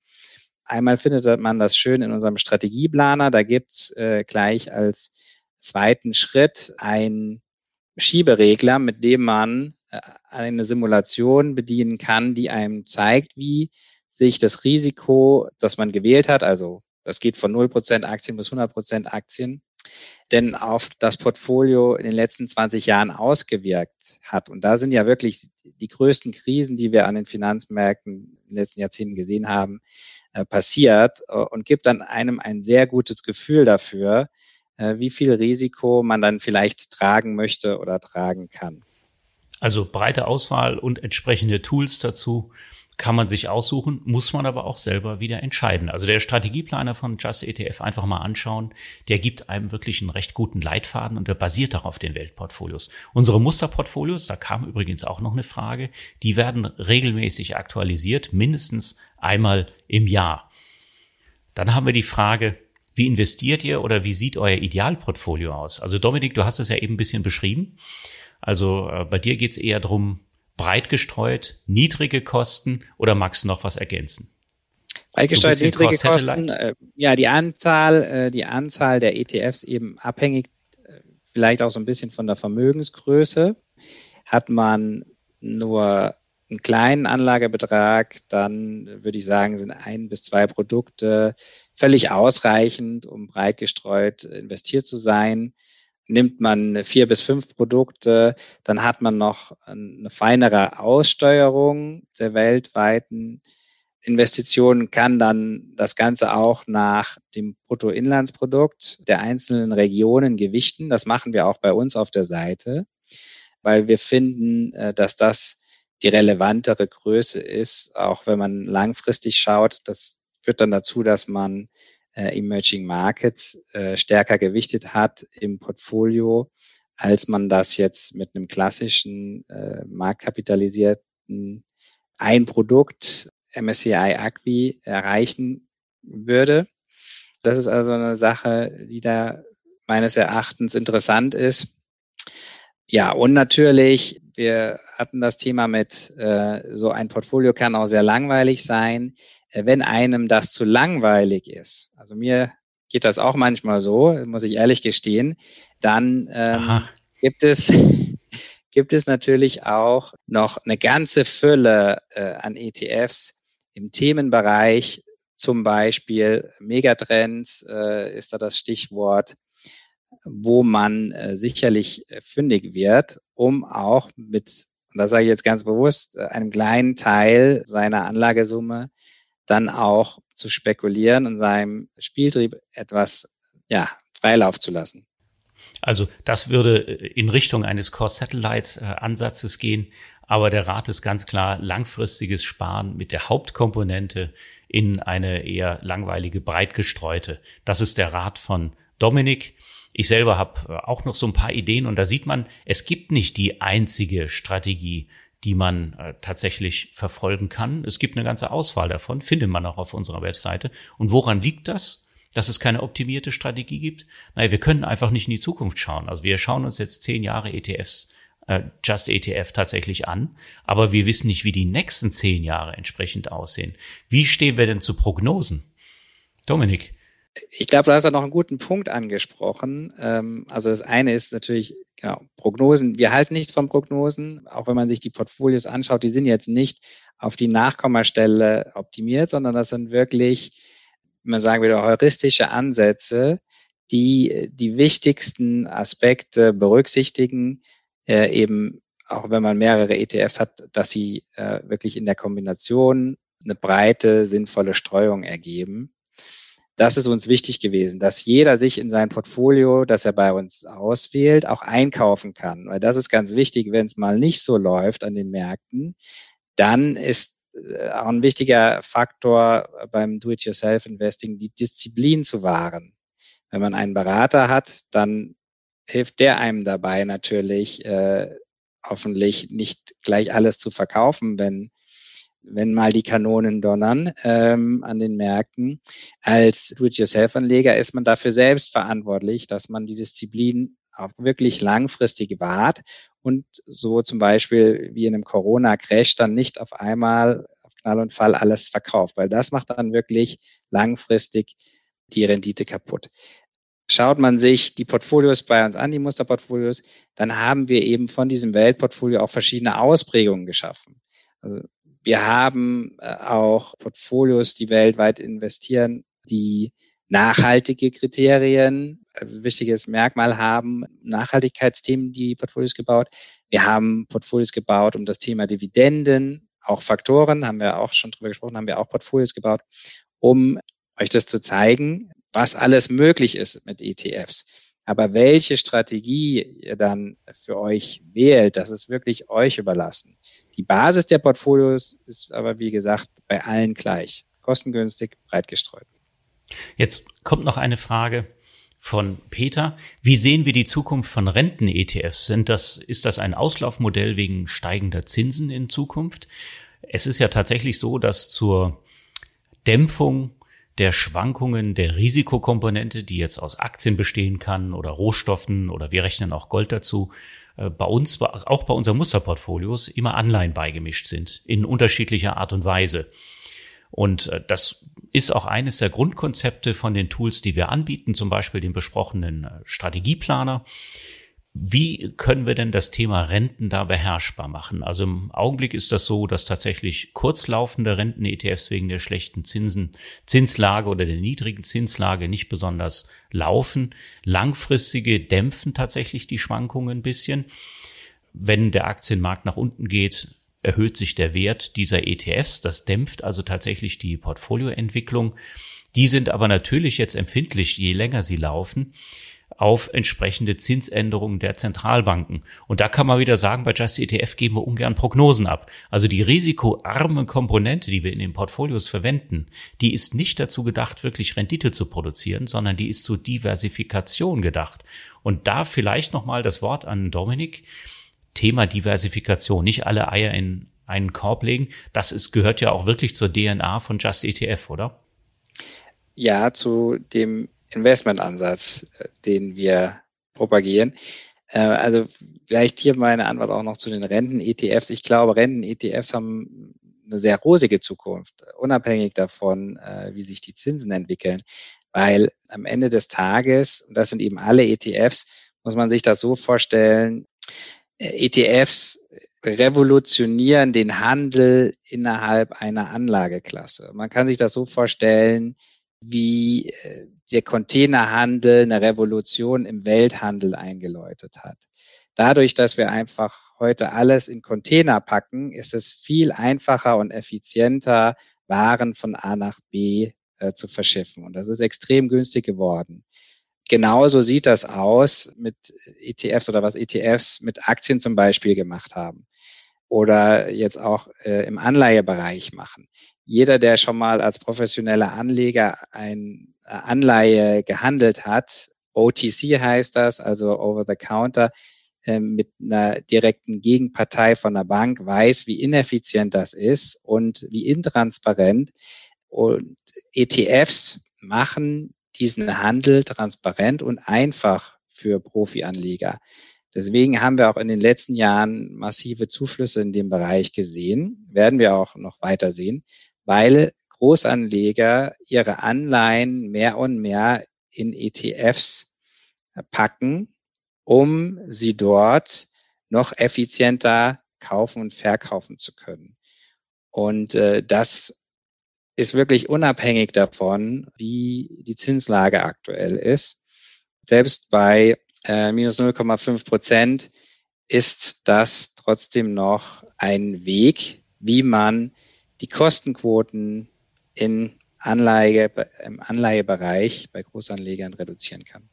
Einmal findet man das schön in unserem Strategieplaner. Da gibt's äh, gleich als zweiten Schritt ein Schieberegler, mit dem man äh, eine Simulation bedienen kann, die einem zeigt, wie sich das Risiko, das man gewählt hat, also das geht von 0% Aktien bis 100% Aktien, denn auf das Portfolio in den letzten 20 Jahren ausgewirkt hat. Und da sind ja wirklich die größten Krisen, die wir an den Finanzmärkten in den letzten Jahrzehnten gesehen haben, äh, passiert äh, und gibt dann einem ein sehr gutes Gefühl dafür, äh, wie viel Risiko man dann vielleicht tragen möchte oder tragen kann. Also breite Auswahl und entsprechende Tools dazu kann man sich aussuchen, muss man aber auch selber wieder entscheiden. Also der Strategieplaner von Just ETF einfach mal anschauen, der gibt einem wirklich einen recht guten Leitfaden und der basiert auch auf den Weltportfolios. Unsere Musterportfolios, da kam übrigens auch noch eine Frage, die werden regelmäßig aktualisiert, mindestens einmal im Jahr. Dann haben wir die Frage, wie investiert ihr oder wie sieht euer Idealportfolio aus? Also Dominik, du hast es ja eben ein bisschen beschrieben. Also äh, bei dir geht es eher darum, breit gestreut, niedrige Kosten oder magst du noch was ergänzen? Breit gestreut, so niedrige Kosten, äh, ja, die Anzahl, äh, die Anzahl der ETFs eben abhängig, äh, vielleicht auch so ein bisschen von der Vermögensgröße. Hat man nur einen kleinen Anlagebetrag, dann würde ich sagen, sind ein bis zwei Produkte völlig ausreichend, um breit gestreut investiert zu sein nimmt man vier bis fünf Produkte, dann hat man noch eine feinere Aussteuerung der weltweiten Investitionen, kann dann das Ganze auch nach dem Bruttoinlandsprodukt der einzelnen Regionen gewichten. Das machen wir auch bei uns auf der Seite, weil wir finden, äh, dass das die relevantere Größe ist, auch wenn man langfristig schaut. Das führt dann dazu, dass man äh, Emerging Markets äh, stärker gewichtet hat im Portfolio, als man das jetzt mit einem klassischen äh, marktkapitalisierten ein Produkt MSCI Acqui erreichen würde. Das ist also eine Sache, die da meines Erachtens interessant ist. Ja, und natürlich, wir hatten das Thema mit, äh, so ein Portfolio kann auch sehr langweilig sein. Äh, wenn einem das zu langweilig ist, also mir geht das auch manchmal so, muss ich ehrlich gestehen, dann ähm, gibt es gibt es natürlich auch noch eine ganze Fülle äh, an ETFs im Themenbereich, zum Beispiel Megatrends äh, ist da das Stichwort, wo man äh, sicherlich äh, fündig wird, um auch mit, und das sage ich jetzt ganz bewusst, äh, einem kleinen Teil seiner Anlagesumme dann auch zu spekulieren und seinem Spieltrieb etwas ja, Freilauf zu lassen. Also das würde äh, in Richtung eines Core-Satellite-Ansatzes gehen, aber der Rat ist ganz klar langfristiges Sparen mit der Hauptkomponente in eine eher langweilige, breit gestreute. Das ist der Rat von Dominik. Ich selber habe äh, auch noch so ein paar Ideen und da sieht man, es gibt nicht die einzige Strategie, die man äh, tatsächlich verfolgen kann. Es gibt eine ganze Auswahl davon, findet man auch auf unserer Webseite. Und woran liegt das? Dass es keine optimierte Strategie gibt? Naja, wir können einfach nicht in die Zukunft schauen. Also wir schauen uns jetzt zehn Jahre ETFs, äh, Just ETF tatsächlich an, aber wir wissen nicht, wie die nächsten zehn Jahre entsprechend aussehen. Wie stehen wir denn zu Prognosen? Dominik, ich glaube, du hast da noch einen guten Punkt angesprochen. Ähm, also das eine ist natürlich, genau, Prognosen. Wir halten nichts von Prognosen, auch wenn man sich die Portfolios anschaut, die sind jetzt nicht auf die Nachkommastelle optimiert, sondern das sind wirklich, man sagen würde, heuristische Ansätze, die die wichtigsten Aspekte berücksichtigen, äh, eben auch wenn man mehrere ETFs hat, dass sie äh, wirklich in der Kombination eine breite, sinnvolle Streuung ergeben das ist uns wichtig gewesen, dass jeder sich in sein Portfolio, das er bei uns auswählt, auch einkaufen kann. Weil das ist ganz wichtig, wenn es mal nicht so läuft an den Märkten, dann ist äh, auch ein wichtiger Faktor beim Do-it-yourself-Investing, die Disziplin zu wahren. Wenn man einen Berater hat, dann hilft der einem dabei natürlich, äh, hoffentlich nicht gleich alles zu verkaufen, wenn wenn mal die Kanonen donnern ähm, an den Märkten. Als Do-it-yourself-Anleger ist man dafür selbst verantwortlich, dass man die Disziplin auch wirklich langfristig wahrt und so zum Beispiel wie in einem Corona-Crash dann nicht auf einmal auf Knall und Fall alles verkauft, weil das macht dann wirklich langfristig die Rendite kaputt. Schaut man sich die Portfolios bei uns an, die Musterportfolios, dann haben wir eben von diesem Weltportfolio auch verschiedene Ausprägungen geschaffen. Also wir haben äh, auch Portfolios, die weltweit investieren, die nachhaltige Kriterien, also wichtiges Merkmal haben, Nachhaltigkeitsthemen, die Portfolios gebaut. Wir haben Portfolios gebaut um das Thema Dividenden, auch Faktoren, haben wir auch schon drüber gesprochen, haben wir auch Portfolios gebaut, um euch das zu zeigen, was alles möglich ist mit ETFs. Aber welche Strategie ihr dann für euch wählt, das ist wirklich euch überlassen. Die Basis der Portfolios ist aber, wie gesagt, bei allen gleich. Kostengünstig, breit gestreut. Jetzt kommt noch eine Frage von Peter. Wie sehen wir die Zukunft von Renten-ETFs? Sind das, ist das ein Auslaufmodell wegen steigender Zinsen in Zukunft? Es ist ja tatsächlich so, dass zur Dämpfung der Schwankungen der Risikokomponente, die jetzt aus Aktien bestehen kann oder Rohstoffen oder wir rechnen auch Gold dazu, äh, bei uns, auch bei unseren Musterportfolios, immer Anleihen beigemischt sind, in unterschiedlicher Art und Weise. Und äh, das ist auch eines der Grundkonzepte von den Tools, die wir anbieten, zum Beispiel den besprochenen äh, Strategieplaner. Wie können wir denn das Thema Renten da beherrschbar machen? Also im Augenblick ist das so, dass tatsächlich kurzlaufende Renten-ETFs wegen der schlechten Zinsen, Zinslage oder der niedrigen Zinslage nicht besonders laufen. Langfristige dämpfen tatsächlich die Schwankungen ein bisschen. Wenn der Aktienmarkt nach unten geht, erhöht sich der Wert dieser ETFs. Das dämpft also tatsächlich die Portfolioentwicklung. Die sind aber natürlich jetzt empfindlich, je länger sie laufen auf entsprechende Zinsänderungen der Zentralbanken. Und da kann man wieder sagen, bei Just ETF geben wir ungern Prognosen ab. Also die risikoarme Komponente, die wir in den Portfolios verwenden, die ist nicht dazu gedacht, wirklich Rendite zu produzieren, sondern die ist zur Diversifikation gedacht. Und da vielleicht nochmal das Wort an Dominik. Thema Diversifikation. Nicht alle Eier in einen Korb legen. Das ist, gehört ja auch wirklich zur DNA von Just ETF, oder? Ja, zu dem Investmentansatz, äh, den wir propagieren. Äh, also vielleicht hier meine Antwort auch noch zu den Renten-ETFs. Ich glaube, Renten-ETFs haben eine sehr rosige Zukunft, unabhängig davon, äh, wie sich die Zinsen entwickeln. Weil am Ende des Tages, und das sind eben alle ETFs, muss man sich das so vorstellen, ETFs revolutionieren den Handel innerhalb einer Anlageklasse. Man kann sich das so vorstellen, wie der Containerhandel eine Revolution im Welthandel eingeläutet hat. Dadurch, dass wir einfach heute alles in Container packen, ist es viel einfacher und effizienter, Waren von A nach B äh, zu verschiffen. Und das ist extrem günstig geworden. Genauso sieht das aus mit ETFs oder was ETFs mit Aktien zum Beispiel gemacht haben oder jetzt auch äh, im Anleihebereich machen. Jeder, der schon mal als professioneller Anleger ein Anleihe gehandelt hat, OTC heißt das, also over the counter, äh, mit einer direkten Gegenpartei von der Bank, weiß, wie ineffizient das ist und wie intransparent. Und ETFs machen diesen Handel transparent und einfach für Profianleger. Deswegen haben wir auch in den letzten Jahren massive Zuflüsse in dem Bereich gesehen, werden wir auch noch weiter sehen, weil Großanleger ihre Anleihen mehr und mehr in ETFs packen, um sie dort noch effizienter kaufen und verkaufen zu können. Und äh, das ist wirklich unabhängig davon, wie die Zinslage aktuell ist. Selbst bei äh, minus 0,5 Prozent, ist das trotzdem noch ein Weg, wie man die Kostenquoten in Anlage, im Anleihebereich bei Großanlegern reduzieren kann.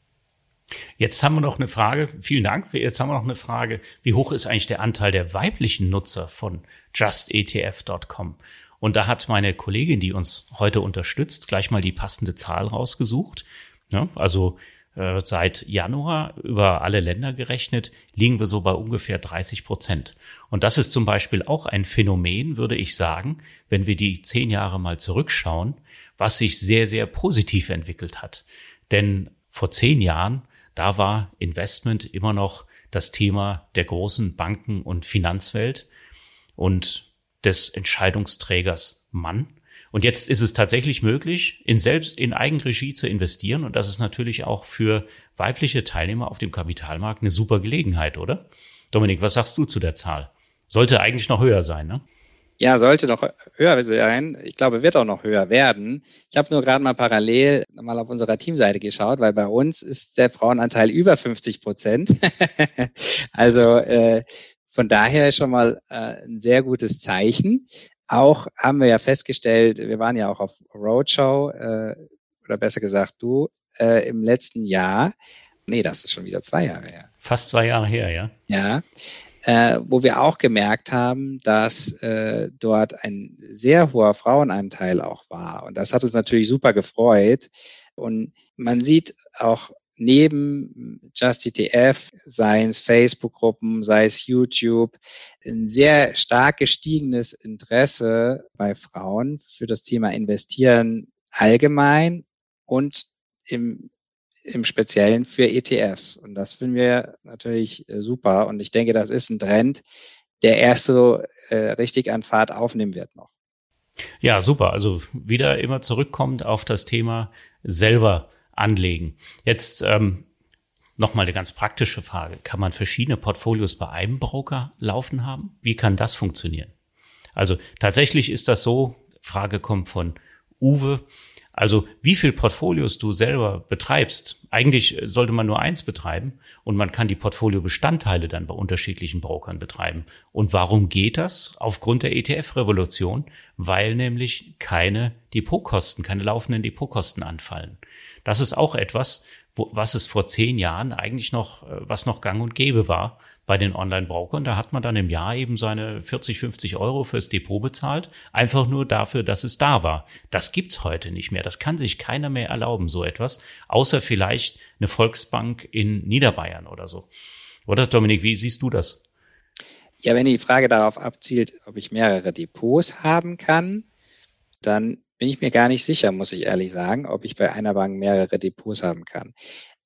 Jetzt haben wir noch eine Frage. Vielen Dank. Jetzt haben wir noch eine Frage. Wie hoch ist eigentlich der Anteil der weiblichen Nutzer von justetf.com? Und da hat meine Kollegin, die uns heute unterstützt, gleich mal die passende Zahl rausgesucht. Ja, also äh, seit Januar über alle Länder gerechnet, liegen wir so bei ungefähr 30 Prozent. Und das ist zum Beispiel auch ein Phänomen, würde ich sagen, wenn wir die zehn Jahre mal zurückschauen, was sich sehr, sehr positiv entwickelt hat. Denn vor zehn Jahren, da war Investment immer noch das Thema der großen Banken- und Finanzwelt und des Entscheidungsträgers Mann. Und jetzt ist es tatsächlich möglich, in selbst in Eigenregie zu investieren. Und das ist natürlich auch für weibliche Teilnehmer auf dem Kapitalmarkt eine super Gelegenheit, oder? Dominik, was sagst du zu der Zahl? Sollte eigentlich noch höher sein, ne? Ja, sollte noch höher sein. Ich glaube, wird auch noch höher werden. Ich habe nur gerade mal parallel mal auf unserer Teamseite geschaut, weil bei uns ist der Frauenanteil über 50 Prozent. also äh, von daher schon mal äh, ein sehr gutes Zeichen. Auch haben wir ja festgestellt, wir waren ja auch auf Roadshow, äh, oder besser gesagt du, äh, im letzten Jahr. Nee, das ist schon wieder zwei Jahre her. Fast zwei Jahre her, ja. Ja äh, wo wir auch gemerkt haben, dass äh, dort ein sehr hoher Frauenanteil auch war. Und das hat uns natürlich super gefreut. Und man sieht auch neben JustETF, sei es Facebook-Gruppen, sei es YouTube, ein sehr stark gestiegenes Interesse bei Frauen für das Thema Investieren allgemein und im im Speziellen für ETFs. Und das finden wir natürlich äh, super. Und ich denke, das ist ein Trend, der erst so äh, richtig an Fahrt aufnehmen wird noch. Ja, super. Also wieder immer zurückkommt auf das Thema selber anlegen. Jetzt ähm, nochmal eine ganz praktische Frage. Kann man verschiedene Portfolios bei einem Broker laufen haben? Wie kann das funktionieren? Also tatsächlich ist das so, Frage kommt von Uwe, also wie viel Portfolios du selber betreibst, eigentlich sollte man nur eins betreiben und man kann die Portfoliobestandteile dann bei unterschiedlichen Brokern betreiben. Und warum geht das? Aufgrund der ETF-Revolution, weil nämlich keine Depotkosten, keine laufenden Depotkosten anfallen. Das ist auch etwas, was es vor zehn Jahren eigentlich noch, äh, was noch gang und gäbe war bei den Online-Brokern. Da hat man dann im Jahr eben seine 40, 50 Euro fürs Depot bezahlt, einfach nur dafür, dass es da war. Das gibt's heute nicht mehr. Das kann sich keiner mehr erlauben, so etwas, außer vielleicht eine Volksbank in Niederbayern oder so. Oder Dominik, wie siehst du das? Ja, wenn die Frage darauf abzielt, ob ich mehrere Depots haben kann, dann bin ich mir gar nicht sicher, muss ich ehrlich sagen, ob ich bei einer Bank mehrere Depots haben kann.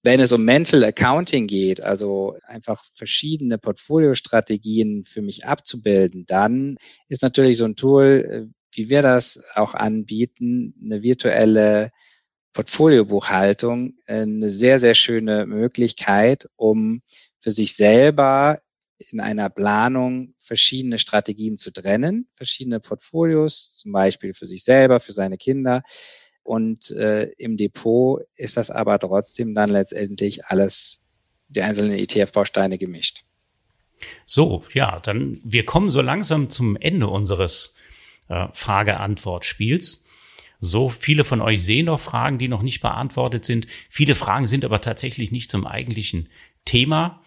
Wenn es um Mental Accounting geht, also einfach verschiedene Portfoliostrategien für mich abzubilden, dann ist natürlich so ein Tool, äh, wie wir das auch anbieten, eine virtuelle Portfoliobuchhaltung, äh, eine sehr, sehr schöne Möglichkeit, um für sich selber in einer Planung verschiedene Strategien zu trennen, verschiedene Portfolios, zum Beispiel für sich selber, für seine Kinder. Und äh, im Depot ist das aber trotzdem dann letztendlich alles, die einzelnen ETF-Bausteine gemischt. So, ja, dann wir kommen so langsam zum Ende unseres äh, Frage-Antwort-Spiels. So, viele von euch sehen noch Fragen, die noch nicht beantwortet sind. Viele Fragen sind aber tatsächlich nicht zum eigentlichen Thema.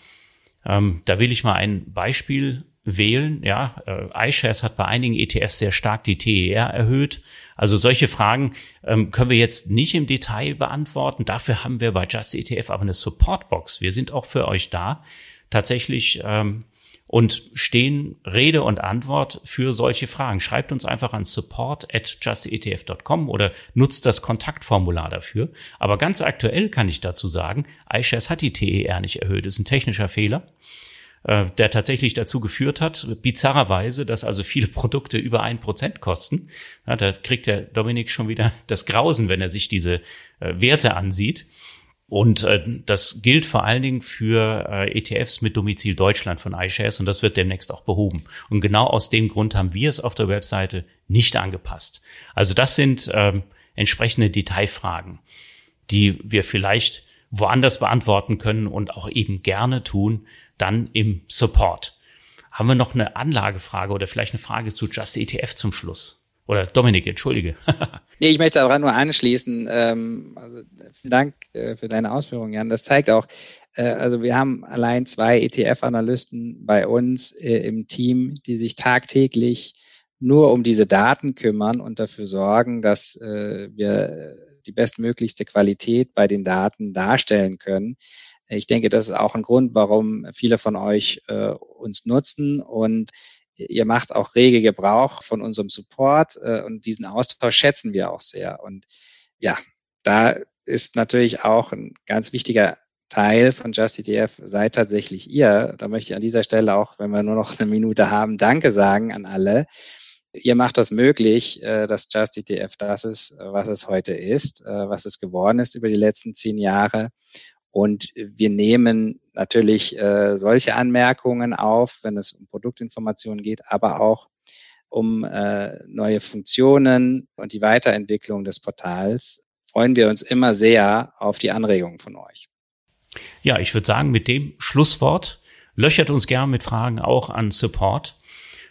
Ähm, da will ich mal ein Beispiel wählen. Ja, äh, iShares hat bei einigen ETFs sehr stark die TER erhöht. Also solche Fragen ähm, können wir jetzt nicht im Detail beantworten. Dafür haben wir bei Just ETF aber eine Supportbox. Wir sind auch für euch da, tatsächlich ähm, und stehen Rede und Antwort für solche Fragen. Schreibt uns einfach an support at justetf.com oder nutzt das Kontaktformular dafür. Aber ganz aktuell kann ich dazu sagen, iShares hat die TER nicht erhöht. Das ist ein technischer Fehler äh, der tatsächlich dazu geführt hat, bizarrerweise, dass also viele Produkte über ein Prozent kosten. Ja, da kriegt der Dominik schon wieder das Grausen, wenn er sich diese äh, Werte ansieht. Und äh, das gilt vor allen Dingen für äh, ETFs mit Domizil Deutschland von iShares und das wird demnächst auch behoben. Und genau aus dem Grund haben wir es auf der Webseite nicht angepasst. Also das sind ähm, entsprechende Detailfragen, die wir vielleicht woanders beantworten können und auch eben gerne tun, dann im Support. Haben wir noch eine Anlagefrage oder vielleicht eine Frage zu Just ETF zum Schluss? Oder Dominik, entschuldige. nee, ich möchte daran nur anschließen. Ähm, also vielen Dank äh, für deine Ausführungen, Jan. Das zeigt auch, äh, also wir haben allein zwei ETF-Analysten bei uns äh, im Team, die sich tagtäglich nur um diese Daten kümmern und dafür sorgen, dass wir die bestmöglichste Qualität bei den Daten darstellen können. Ich denke, das ist auch ein Grund, warum viele von euch äh, uns nutzen und ihr macht auch rege Gebrauch von unserem Support äh, und diesen Austausch schätzen wir auch sehr. Und ja, da ist natürlich auch ein ganz wichtiger Teil von JustETF seid tatsächlich ihr. Da möchte ich an dieser Stelle auch, wenn wir nur noch eine Minute haben, Danke sagen an alle. Ihr macht das möglich, äh, dass JustETF das ist, was es heute ist, äh, was es geworden ist über die letzten zehn Jahre. Und wir nehmen natürlich äh, solche Anmerkungen auf, wenn es um Produktinformationen geht, aber auch um neue Funktionen und die Weiterentwicklung des Portals freuen wir uns immer sehr auf die Anregungen von euch. Ja, ich würde sagen, mit dem Schlusswort löchert uns gern mit Fragen auch an Support.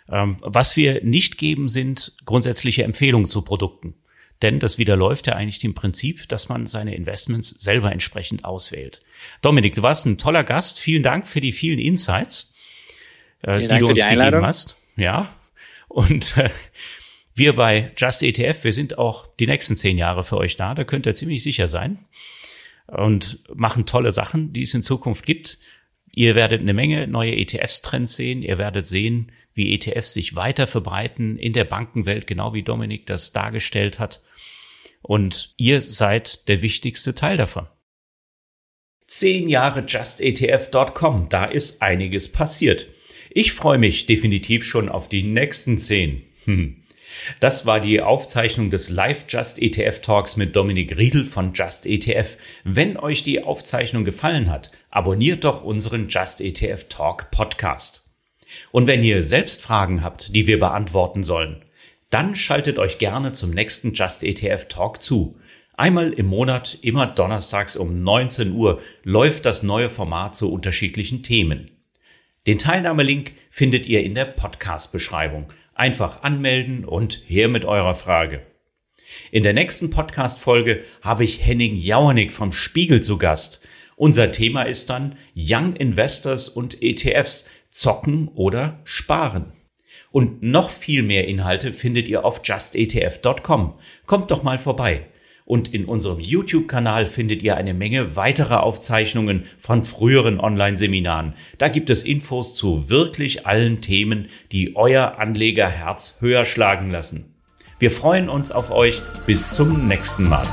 Ähm, was wir nicht geben, sind grundsätzliche Empfehlungen zu Produkten. Denn das widerläuft ja eigentlich dem Prinzip, dass man seine Investments selber entsprechend auswählt. Dominik, du warst ein toller Gast. Vielen Dank für die vielen Insights, äh, die du uns die gegeben hast. Ja. Und äh, wir bei Just ETF, wir sind auch die nächsten zehn Jahre für euch da. Da könnt ihr ziemlich sicher sein und machen tolle Sachen, die es in Zukunft gibt. Ihr werdet eine Menge neue ETFs-Trends sehen. Ihr werdet sehen, wie ETFs sich weiter verbreiten in der Bankenwelt, genau wie Dominik das dargestellt hat. Und ihr seid der wichtigste Teil davon. Zehn Jahre justetf.com, da ist einiges passiert. Ich freue mich definitiv schon auf die nächsten zehn. Hm. Das war die Aufzeichnung des Live Just ETF Talks mit Dominik Riedel von Just ETF. Wenn euch die Aufzeichnung gefallen hat, abonniert doch unseren Just ETF Talk Podcast. Und wenn ihr selbst Fragen habt, die wir beantworten sollen, dann schaltet euch gerne zum nächsten Just ETF Talk zu. Einmal im Monat, immer donnerstags um 19 Uhr, läuft das neue Format zu unterschiedlichen Themen. Den Teilnahmelink findet ihr in der Podcast-Beschreibung. Einfach anmelden und her mit eurer Frage. In der nächsten Podcast-Folge habe ich Henning Jauernick vom Spiegel zu Gast. Unser Thema ist dann Young Investors und ETFs zocken oder sparen. Und noch viel mehr Inhalte findet ihr auf justetf.com. Kommt doch mal vorbei. Und in unserem YouTube-Kanal findet ihr eine Menge weiterer Aufzeichnungen von früheren Online-Seminaren. Da gibt es Infos zu wirklich allen Themen, die euer Anlegerherz höher schlagen lassen. Wir freuen uns auf euch. Bis zum nächsten Mal.